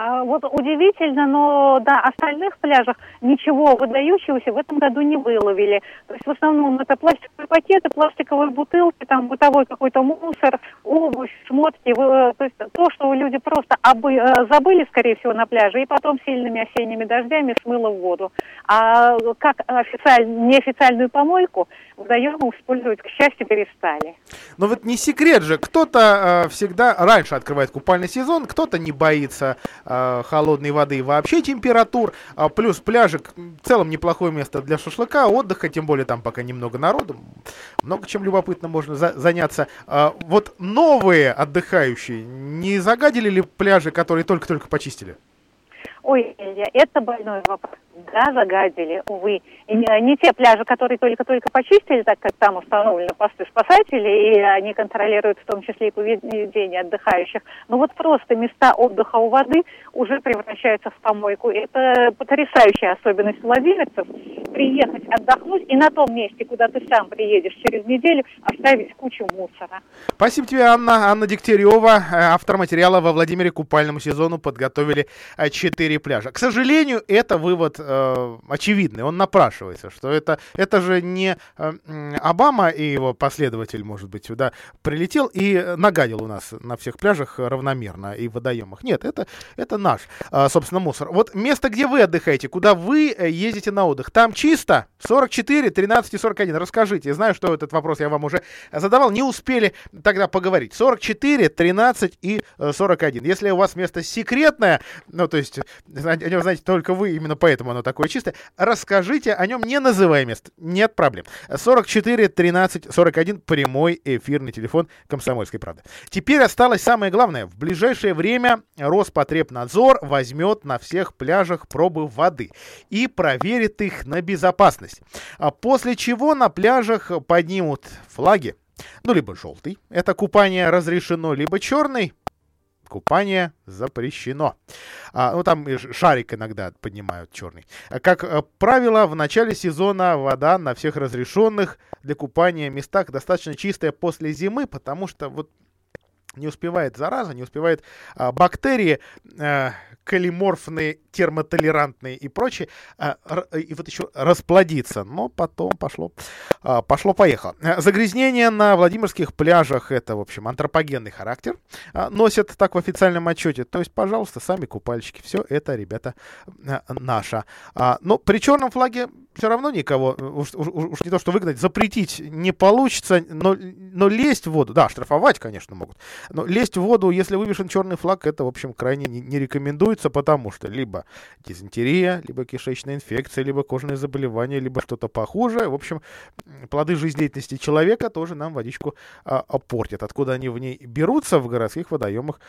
А, вот удивительно, но на остальных пляжах ничего выдающегося в этом году не выловили. То есть в основном это пластиковые пакеты, пластиковые бутылки, там бытовой какой-то мусор, обувь, шмотки. э, То есть то, что люди просто обы- э, забыли, скорее всего, на пляже, и потом сильными осенними дождями смыло в воду. А как официаль... неофициальную помойку водоемы использовать, к счастью, перестали. Но вот не секрет же, кто-то э, всегда раньше открывает купальный сезон, кто-то не боится холодной воды и вообще температур. А плюс пляжик в целом неплохое место для шашлыка, отдыха, тем более там пока немного народу. Много чем любопытно можно за- заняться. А вот новые отдыхающие не загадили ли пляжи, которые только-только почистили? Ой, это больной вопрос. Да, загадили, увы. И не, не те пляжи, которые только-только почистили, так как там установлены посты спасателей, и они контролируют в том числе и поведение отдыхающих. Но вот просто места отдыха у воды уже превращаются в помойку. Это потрясающая особенность владельцев. Приехать, отдохнуть и на том месте, куда ты сам приедешь через неделю, оставить кучу мусора. Спасибо тебе, Анна. Анна Дегтярева, э, автор материала во Владимире купальному сезону подготовили э, четыре пляжа. К сожалению, это вывод э, очевидный, он напрашивается, что это, это же не э, Обама и его последователь, может быть, сюда прилетел и нагадил у нас на всех пляжах равномерно и водоемах. Нет, это, это наш, э, собственно, мусор. Вот место, где вы отдыхаете, куда вы э, ездите на отдых, там чисто 44, 13 и 41. Расскажите, я знаю, что этот вопрос я вам уже задавал, не успели тогда поговорить. 44, 13 и э, 41. Если у вас место секретное, ну, то есть, о знаете только вы, именно поэтому оно оно такое чистое. Расскажите о нем, не называя мест. Нет проблем. 44 13 41 прямой эфирный телефон Комсомольской правды. Теперь осталось самое главное. В ближайшее время Роспотребнадзор возьмет на всех пляжах пробы воды и проверит их на безопасность. А после чего на пляжах поднимут флаги. Ну, либо желтый, это купание разрешено, либо черный, купание запрещено. А, ну, там шарик иногда поднимают черный. Как э, правило, в начале сезона вода на всех разрешенных для купания местах достаточно чистая после зимы, потому что вот не успевает зараза, не успевает а, бактерии а, калиморфные, термотолерантные и прочее, а, и вот еще расплодиться. Но потом пошло, а, пошло-поехало. Загрязнение на Владимирских пляжах это, в общем, антропогенный характер а, носят так в официальном отчете. То есть, пожалуйста, сами купальщики. Все это, ребята, а, наше. А, но при черном флаге все равно никого, уж, уж, уж не то что выгнать, запретить не получится, но, но лезть в воду, да, штрафовать, конечно, могут, но лезть в воду, если вывешен черный флаг, это, в общем, крайне не, не рекомендуется, потому что либо дизентерия, либо кишечная инфекция, либо кожные заболевания, либо что-то похуже. В общем, плоды жизнедеятельности человека тоже нам водичку а, портят. Откуда они в ней берутся в городских водоемах,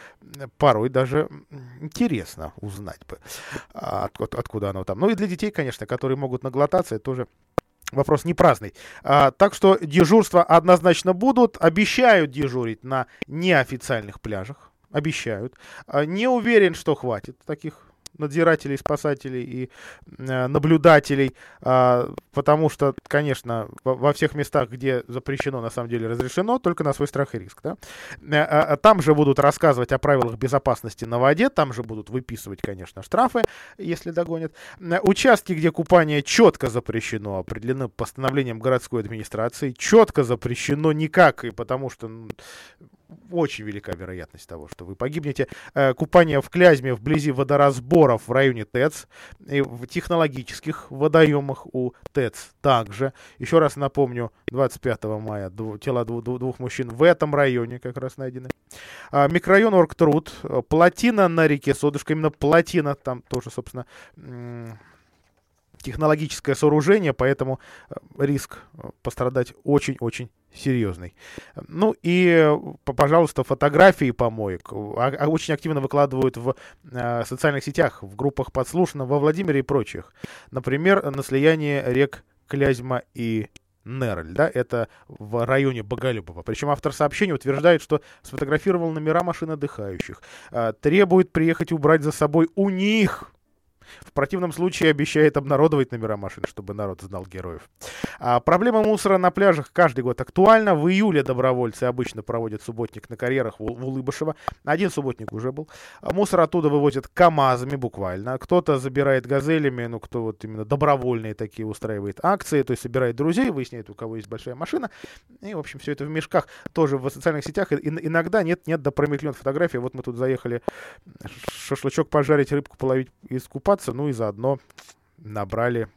порой даже интересно узнать бы, а, откуда, откуда оно там. Ну и для детей, конечно, которые могут наглотаться эксплуатация тоже вопрос не праздный. А, так что дежурства однозначно будут. Обещают дежурить на неофициальных пляжах. Обещают. А, не уверен, что хватит таких надзирателей, спасателей и э, наблюдателей, э, потому что, конечно, во, во всех местах, где запрещено, на самом деле разрешено, только на свой страх и риск. Да? Э, э, там же будут рассказывать о правилах безопасности на воде, там же будут выписывать, конечно, штрафы, если догонят. Э, участки, где купание четко запрещено, определены постановлением городской администрации, четко запрещено никак, и потому что очень велика вероятность того, что вы погибнете. Э, купание в Клязьме вблизи водоразборов в районе ТЭЦ, и в технологических водоемах у ТЭЦ также. Еще раз напомню, 25 мая тела двух мужчин в этом районе как раз найдены. А, микрорайон Оргтруд, э, плотина на реке Содушка, именно плотина, там тоже, собственно, технологическое сооружение, поэтому э, риск пострадать очень-очень серьезный. Ну и, пожалуйста, фотографии помоек а, а очень активно выкладывают в э, социальных сетях, в группах подслушано во Владимире и прочих. Например, на слиянии рек Клязьма и Нерль, да, это в районе Боголюбова. Причем автор сообщения утверждает, что сфотографировал номера машин отдыхающих, э, требует приехать убрать за собой у них в противном случае обещает обнародовать номера машин, чтобы народ знал героев. А проблема мусора на пляжах каждый год актуальна. В июле добровольцы обычно проводят субботник на карьерах в, Улыбышево. Один субботник уже был. А мусор оттуда вывозят КАМАЗами буквально. Кто-то забирает газелями, ну кто вот именно добровольные такие устраивает акции, то есть собирает друзей, выясняет, у кого есть большая машина. И, в общем, все это в мешках. Тоже в социальных сетях. И, иногда нет-нет, да промелькнет фотография. Вот мы тут заехали шашлычок пожарить, рыбку половить, искупаться развиваться, ну и заодно набрали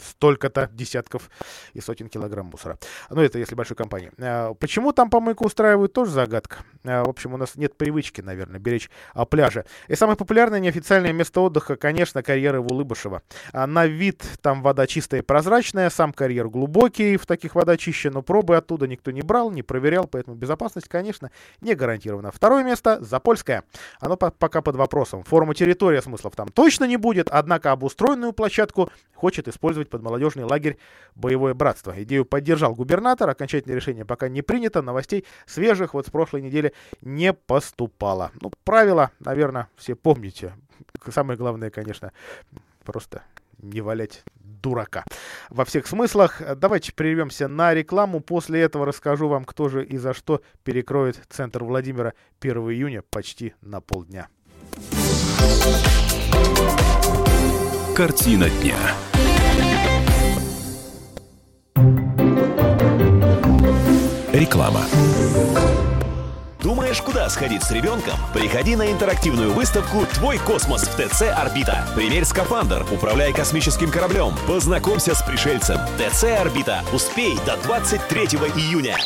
столько-то десятков и сотен килограмм мусора. Ну, это если большой компании. А, почему там помойку устраивают, тоже загадка. А, в общем, у нас нет привычки, наверное, беречь а, пляжи. И самое популярное неофициальное место отдыха, конечно, карьеры в Улыбышево. На вид там вода чистая и прозрачная, сам карьер глубокий, в таких вода чище, но пробы оттуда никто не брал, не проверял, поэтому безопасность, конечно, не гарантирована. Второе место — Запольское. Оно пока под вопросом. Форма территория смыслов там точно не будет, однако обустроенную площадку хочет использовать под молодежный лагерь «Боевое братство». Идею поддержал губернатор, окончательное решение пока не принято, новостей свежих вот с прошлой недели не поступало. Ну, правила, наверное, все помните. Самое главное, конечно, просто не валять дурака. Во всех смыслах. Давайте прервемся на рекламу. После этого расскажу вам, кто же и за что перекроет центр Владимира 1 июня почти на полдня. Картина дня. Реклама. Думаешь, куда сходить с ребенком? Приходи на интерактивную выставку «Твой космос» в ТЦ «Орбита». Примерь скафандр, управляй космическим кораблем, познакомься с пришельцем. ТЦ «Орбита». Успей до 23 июня.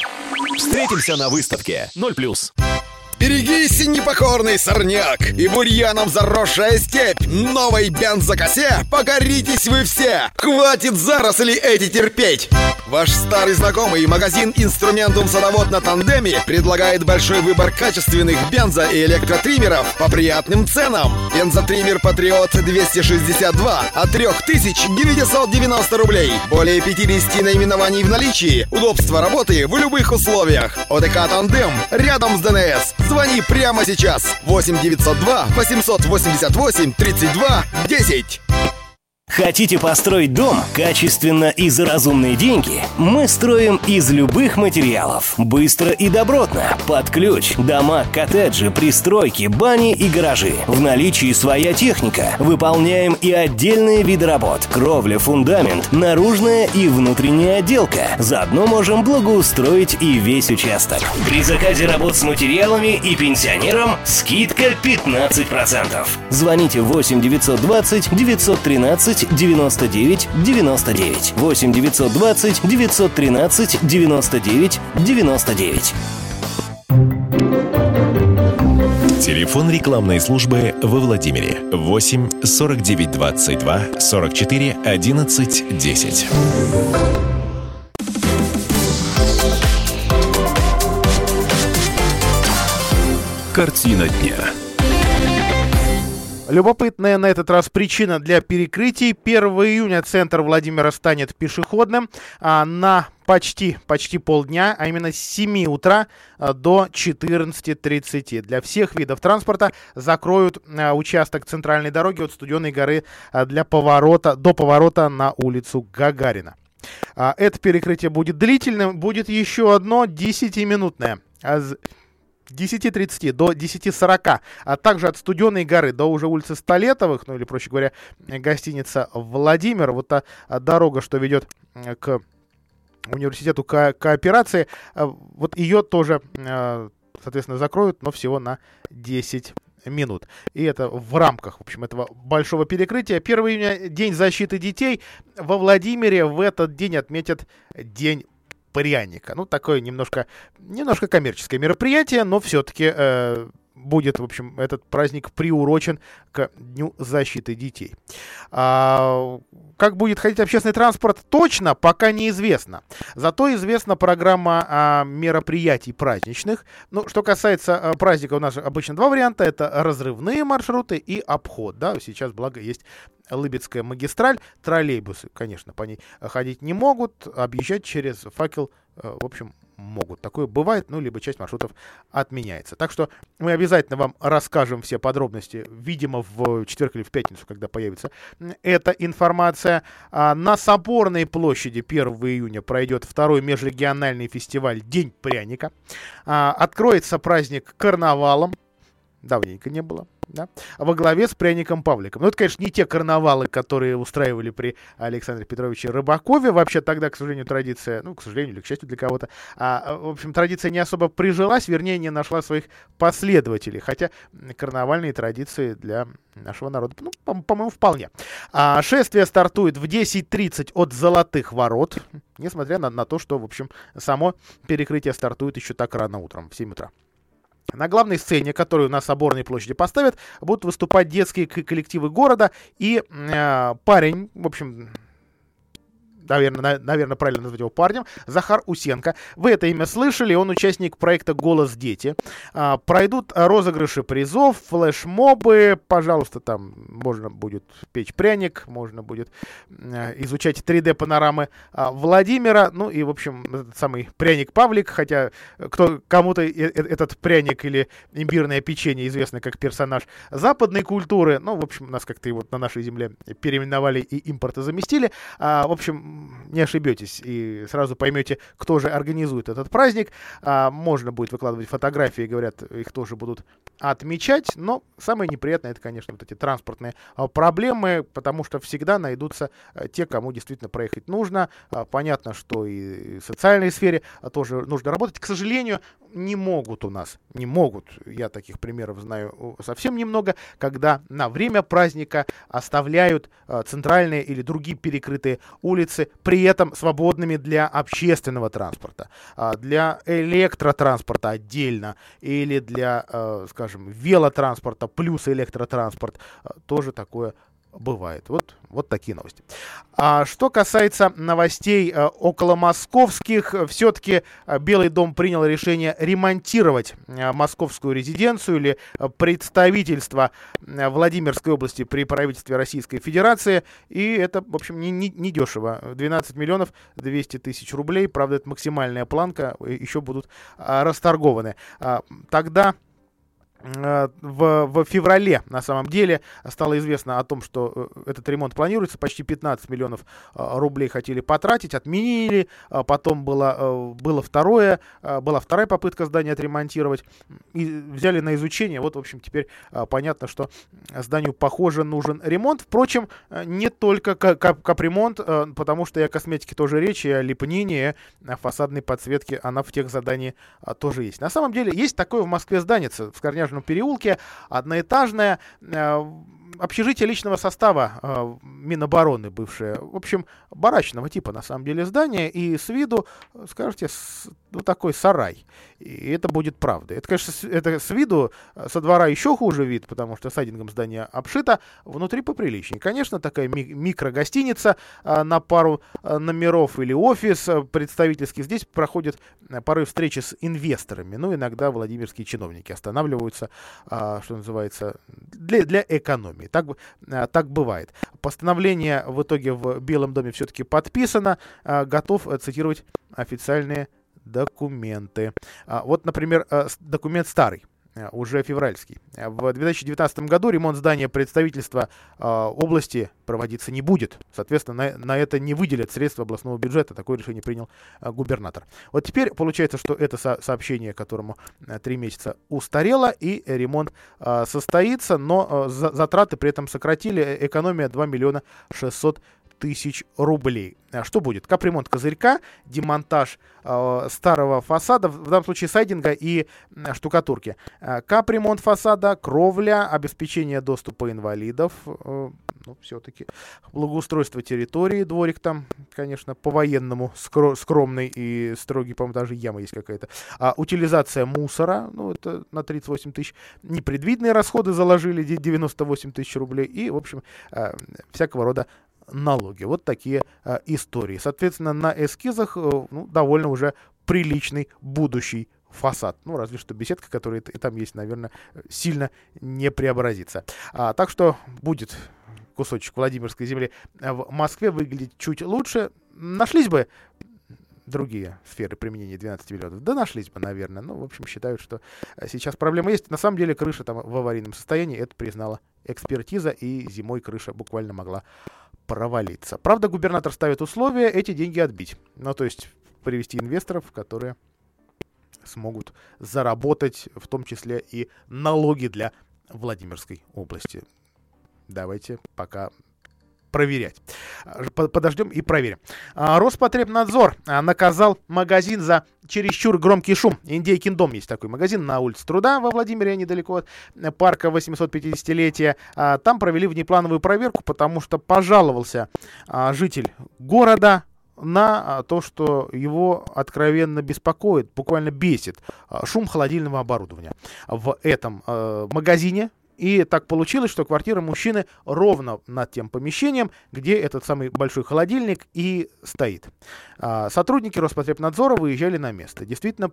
Встретимся на выставке 0+. Берегись, непокорный сорняк И бурьяном заросшая степь Новой бензокосе покоритесь вы все Хватит заросли эти терпеть Ваш старый знакомый магазин «Инструментум садовод» на тандеме предлагает большой выбор качественных бензо- и электротриммеров по приятным ценам. Бензотриммер «Патриот» 262 от 3990 рублей. Более 50 наименований в наличии. Удобство работы в любых условиях. ОТК «Тандем» рядом с ДНС. Звони прямо сейчас. 8 902 888 32 10. Хотите построить дом качественно и за разумные деньги? Мы строим из любых материалов. Быстро и добротно. Под ключ. Дома, коттеджи, пристройки, бани и гаражи. В наличии своя техника. Выполняем и отдельные виды работ. Кровля, фундамент, наружная и внутренняя отделка. Заодно можем благоустроить и весь участок. При заказе работ с материалами и пенсионерам скидка 15%. Звоните 8 920 913 99 99 8 920 913 99 99 Телефон рекламной службы во Владимире 8 49 22 44 11 10. Картина дня. Любопытная на этот раз причина для перекрытий. 1 июня центр Владимира станет пешеходным а, на почти, почти полдня, а именно с 7 утра а, до 14.30. Для всех видов транспорта закроют а, участок центральной дороги от Студенной горы а, для поворота, до поворота на улицу Гагарина. Это перекрытие будет длительным. Будет еще одно 10-минутное. 10.30 до 10.40, а также от Студенной горы до уже улицы Столетовых, ну или, проще говоря, гостиница Владимир. Вот та дорога, что ведет к университету ко кооперации, вот ее тоже, соответственно, закроют, но всего на 10 минут. И это в рамках, в общем, этого большого перекрытия. 1 июня День защиты детей. Во Владимире в этот день отметят День пряника. Ну, такое немножко, немножко коммерческое мероприятие, но все-таки э, будет, в общем, этот праздник приурочен к Дню защиты детей. А, как будет ходить общественный транспорт, точно пока неизвестно. Зато известна программа а, мероприятий праздничных. Ну, что касается а, праздника, у нас обычно два варианта. Это разрывные маршруты и обход. Да? Сейчас, благо, есть Лыбецкая магистраль. Троллейбусы, конечно, по ней ходить не могут. Объезжать через факел, в общем, могут. Такое бывает, ну, либо часть маршрутов отменяется. Так что мы обязательно вам расскажем все подробности, видимо, в четверг или в пятницу, когда появится эта информация. А на Соборной площади 1 июня пройдет второй межрегиональный фестиваль «День пряника». А, откроется праздник карнавалом. Давненько не было да, во главе с пряником Павликом. Ну, это, конечно, не те карнавалы, которые устраивали при Александре Петровиче Рыбакове. Вообще тогда, к сожалению, традиция, ну, к сожалению или к счастью для кого-то, а, в общем, традиция не особо прижилась, вернее, не нашла своих последователей. Хотя карнавальные традиции для нашего народа, ну, по- по-моему, вполне. А, шествие стартует в 10.30 от Золотых Ворот, несмотря на, на то, что, в общем, само перекрытие стартует еще так рано утром, в 7 утра. На главной сцене, которую на Соборной площади поставят, будут выступать детские коллективы города. И э, парень, в общем, наверное, наверное, правильно назвать его парнем, Захар Усенко. Вы это имя слышали, он участник проекта «Голос дети». А, пройдут розыгрыши призов, флешмобы, пожалуйста, там можно будет печь пряник, можно будет а, изучать 3D-панорамы а, Владимира, ну и, в общем, этот самый пряник Павлик, хотя кто, кому-то этот пряник или имбирное печенье известно как персонаж западной культуры, ну, в общем, нас как-то его на нашей земле переименовали и импорта заместили. В общем, не ошибетесь и сразу поймете, кто же организует этот праздник. А, можно будет выкладывать фотографии, говорят, их тоже будут отмечать, но самое неприятное это, конечно, вот эти транспортные а, проблемы, потому что всегда найдутся а, те, кому действительно проехать нужно. А, понятно, что и в социальной сфере а, тоже нужно работать. К сожалению, не могут у нас, не могут, я таких примеров знаю совсем немного, когда на время праздника оставляют а, центральные или другие перекрытые улицы улицы, при этом свободными для общественного транспорта, а, для электротранспорта отдельно или для, э, скажем, велотранспорта плюс электротранспорт, э, тоже такое бывает. Вот, вот такие новости. А что касается новостей э, около московских, все-таки э, Белый дом принял решение ремонтировать э, московскую резиденцию или э, представительство э, Владимирской области при правительстве Российской Федерации. И это, в общем, не, не, не дешево. 12 миллионов 200 тысяч рублей. Правда, это максимальная планка. э, Еще будут э, расторгованы. А, Тогда э, в, в феврале, на самом деле, стало известно о том, что э, этот ремонт планируется. Почти 15 миллионов э, рублей хотели потратить, отменили. Потом было, э, было второе, э, была вторая попытка здания отремонтировать. И взяли на изучение. Вот, в общем, теперь э, понятно, что зданию, похоже, нужен ремонт. Впрочем, э, не только ка- ка- капремонт, э, потому что и о косметике тоже речь, и о лепнине, фасадной подсветке, она в тех задании тоже есть. На самом деле, есть такое в Москве здание, в Скорняжном переулке, одноэтажное, э, общежитие личного состава э, Минобороны бывшее. В общем, барачного типа, на самом деле, здание, и с виду, э, скажите, с- вот такой сарай. И это будет правда. Это, конечно, с, это с виду, э, со двора еще хуже вид, потому что сайдингом здание обшито, внутри поприличнее. Конечно, такая ми- микрогостиница э, на пару э, номеров или офис э, представительский. Здесь проходят э, порой встречи с инвесторами. Ну, иногда владимирские чиновники останавливаются, а, что называется, для, для экономии. Так, а, так бывает. Постановление в итоге в Белом доме все-таки подписано. А, Готов э, цитировать официальные документы. А, Вот, например, э, документ старый уже февральский. Э, В 2019 году ремонт здания представительства э, области проводиться не будет. Соответственно, на, на это не выделят средства областного бюджета. Такое решение принял э, губернатор. Вот теперь получается, что это со- сообщение, которому э, три месяца устарело, и ремонт э, состоится, но э, за- затраты при этом сократили. Э, Экономия 2 миллиона 600 тысяч рублей. А Что будет? Капремонт козырька, демонтаж э, старого фасада, в данном случае сайдинга и штукатурки. Э, Капремонт фасада, кровля, обеспечение доступа инвалидов, э, ну, все-таки благоустройство территории, дворик там, конечно, по-военному скро- скромный и строгий, по-моему, даже яма есть какая-то. А, утилизация мусора, ну, это на 38 тысяч. Непредвидные расходы заложили де- 98 тысяч рублей и, в общем, э, всякого рода налоги. Вот такие э, истории. Соответственно, на эскизах э, ну, довольно уже приличный будущий фасад. Ну, разве что беседка, которая т- там есть, наверное, сильно не преобразится. А, так что будет кусочек Владимирской земли э, в Москве выглядеть чуть лучше. Нашлись бы другие сферы применения 12 миллионов. Да нашлись бы, наверное. Ну, в общем, считают, что э, сейчас проблема есть. На самом деле крыша там в аварийном состоянии. Это признала экспертиза. И зимой крыша буквально могла провалиться. Правда, губернатор ставит условия эти деньги отбить. Ну, то есть привести инвесторов, которые смогут заработать в том числе и налоги для Владимирской области. Давайте пока проверять. По- Подождем и проверим. А, Роспотребнадзор а, наказал магазин за чересчур громкий шум. Индейкин дом есть такой магазин на улице Труда во Владимире, недалеко от э, парка 850-летия. А, Там провели внеплановую проверку, потому что пожаловался житель города на то, что его откровенно беспокоит, буквально бесит шум холодильного оборудования в этом э, магазине. И так получилось, что квартира мужчины ровно над тем помещением, где этот самый большой холодильник и стоит. А, Сотрудники Роспотребнадзора выезжали на место. Действительно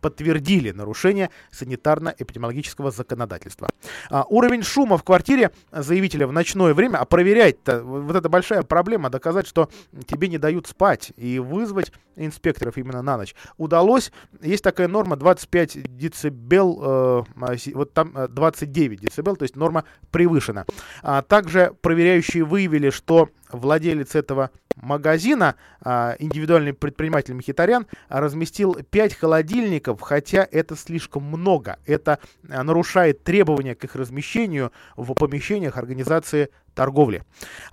подтвердили нарушение санитарно-эпидемиологического законодательства. А, Уровень шума в квартире заявителя в ночное время, а проверять-то, вот это большая проблема, доказать, что тебе не дают спать и вызвать инспекторов именно на ночь. Удалось, есть такая норма 25 децибел, э, а, вот там э, 29 децибел, то есть норма превышена. А также проверяющие выявили, что владелец этого магазина, а, индивидуальный предприниматель Мхитарян, разместил 5 холодильников, хотя это слишком много. Это а, нарушает требования к их размещению в помещениях организации торговли.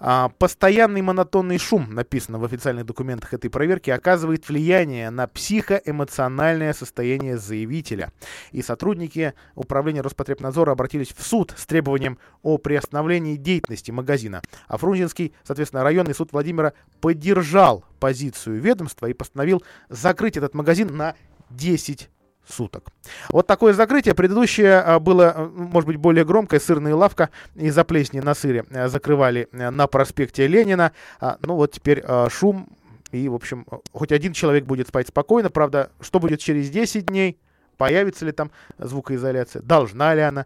А, постоянный монотонный шум, написано в официальных документах этой проверки, оказывает влияние на психоэмоциональное состояние заявителя. И сотрудники управления Роспотребнадзора обратились в суд с требованием о приостановлении деятельности магазина. А Фрунзенский, соответственно, районный суд Владимира поддержал позицию ведомства и постановил закрыть этот магазин на 10 суток. Вот такое закрытие. Предыдущее а, было, а, может быть, более громкое. Сырная лавка из-за плесни на сыре а, закрывали на проспекте Ленина. Ну вот теперь шум. И, в общем, хоть один человек будет спать спокойно. Правда, что будет через 10 дней? Появится ли там звукоизоляция? Должна ли она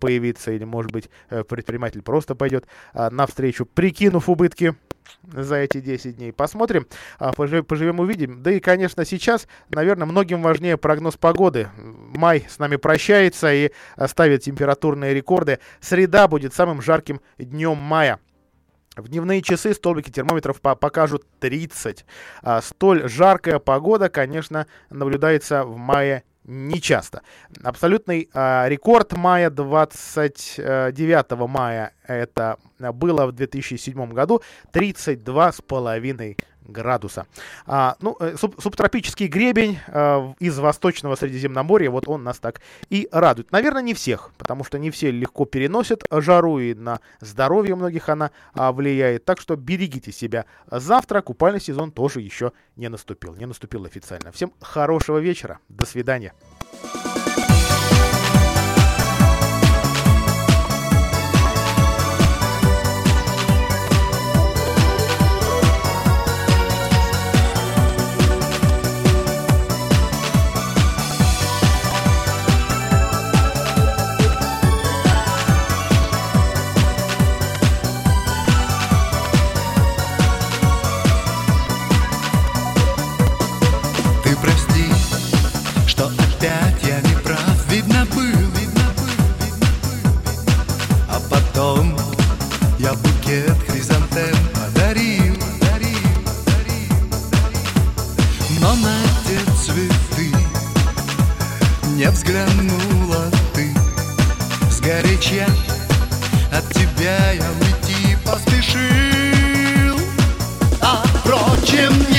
появиться? Или, может быть, э, предприниматель просто пойдет навстречу, прикинув убытки за эти 10 дней. Посмотрим, а, поживем, увидим. Да и, конечно, сейчас, наверное, многим важнее прогноз погоды. Май с нами прощается и ставит температурные рекорды. Среда будет самым жарким днем мая. В дневные часы столбики термометров покажут 30. А столь жаркая погода, конечно, наблюдается в мае нечасто. Абсолютный э, рекорд мая 29 мая это было в 2007 году 32,5 градуса. А, ну, э, суб, субтропический гребень э, из восточного Средиземноморья, вот он нас так и радует. Наверное, не всех, потому что не все легко переносят жару, и на здоровье многих она а, влияет. Так что берегите себя. Завтра купальный сезон тоже еще не наступил. Не наступил официально. Всем хорошего вечера. До свидания. Jim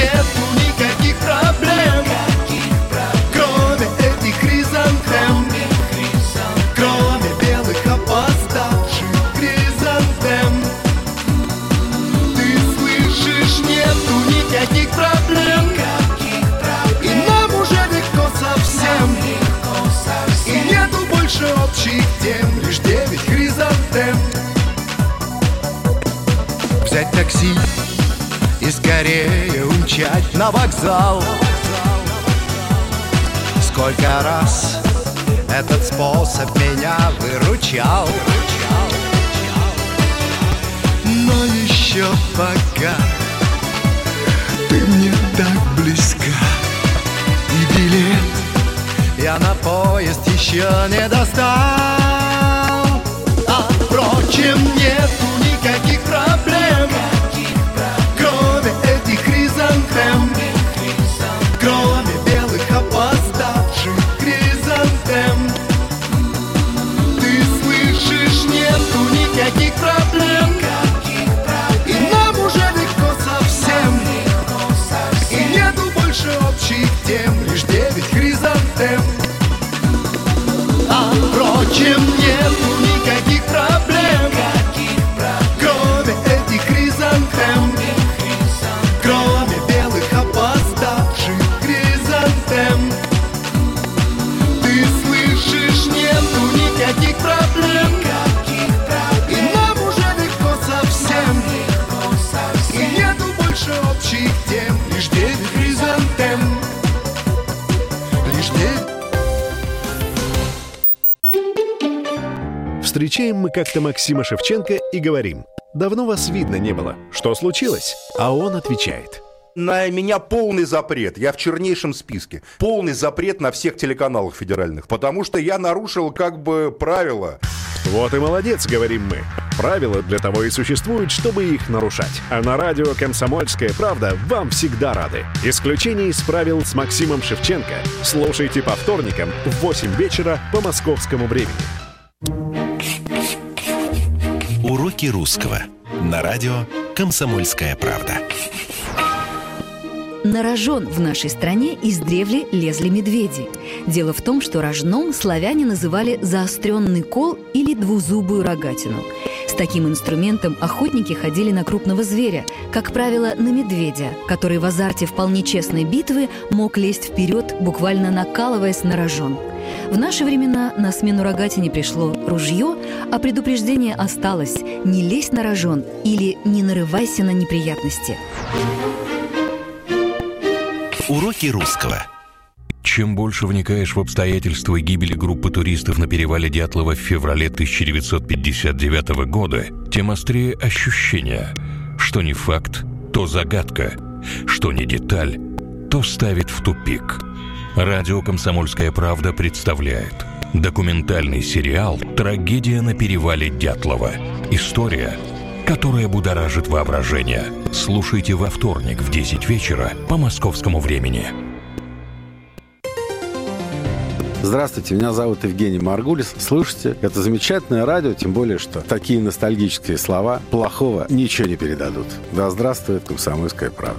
на вокзал. Сколько раз этот способ меня выручал. Но еще пока ты мне так близка. И билет я на поезд еще не достал. А впрочем нету Встречаем мы как-то Максима Шевченко и говорим, давно вас видно не было, что случилось? А он отвечает. На меня полный запрет. Я в чернейшем списке. Полный запрет на всех телеканалах федеральных. Потому что я нарушил как бы правила. Вот и молодец, говорим мы. Правила для того и существуют, чтобы их нарушать. А на радио «Комсомольская правда» вам всегда рады. Исключение из правил с Максимом Шевченко. Слушайте по вторникам в 8 вечера по московскому времени. Уроки русского. На радио «Комсомольская правда». На рожон в нашей стране издревле лезли медведи. Дело в том, что рожном славяне называли заостренный кол или двузубую рогатину. Таким инструментом охотники ходили на крупного зверя, как правило, на медведя, который в азарте вполне честной битвы мог лезть вперед, буквально накалываясь на рожон. В наши времена на смену рогатине пришло ружье, а предупреждение осталось «не лезь на рожон» или «не нарывайся на неприятности». Уроки русского. Чем больше вникаешь в обстоятельства гибели группы туристов на перевале Дятлова в феврале 1959 года, тем острее ощущение, что не факт, то загадка, что не деталь, то ставит в тупик. Радио «Комсомольская правда» представляет документальный сериал «Трагедия на перевале Дятлова». История, которая будоражит воображение. Слушайте во вторник в 10 вечера по московскому времени. Здравствуйте, меня зовут Евгений Маргулис. Слушайте, это замечательное радио, тем более, что такие ностальгические слова плохого ничего не передадут. Да здравствует комсомольская правда.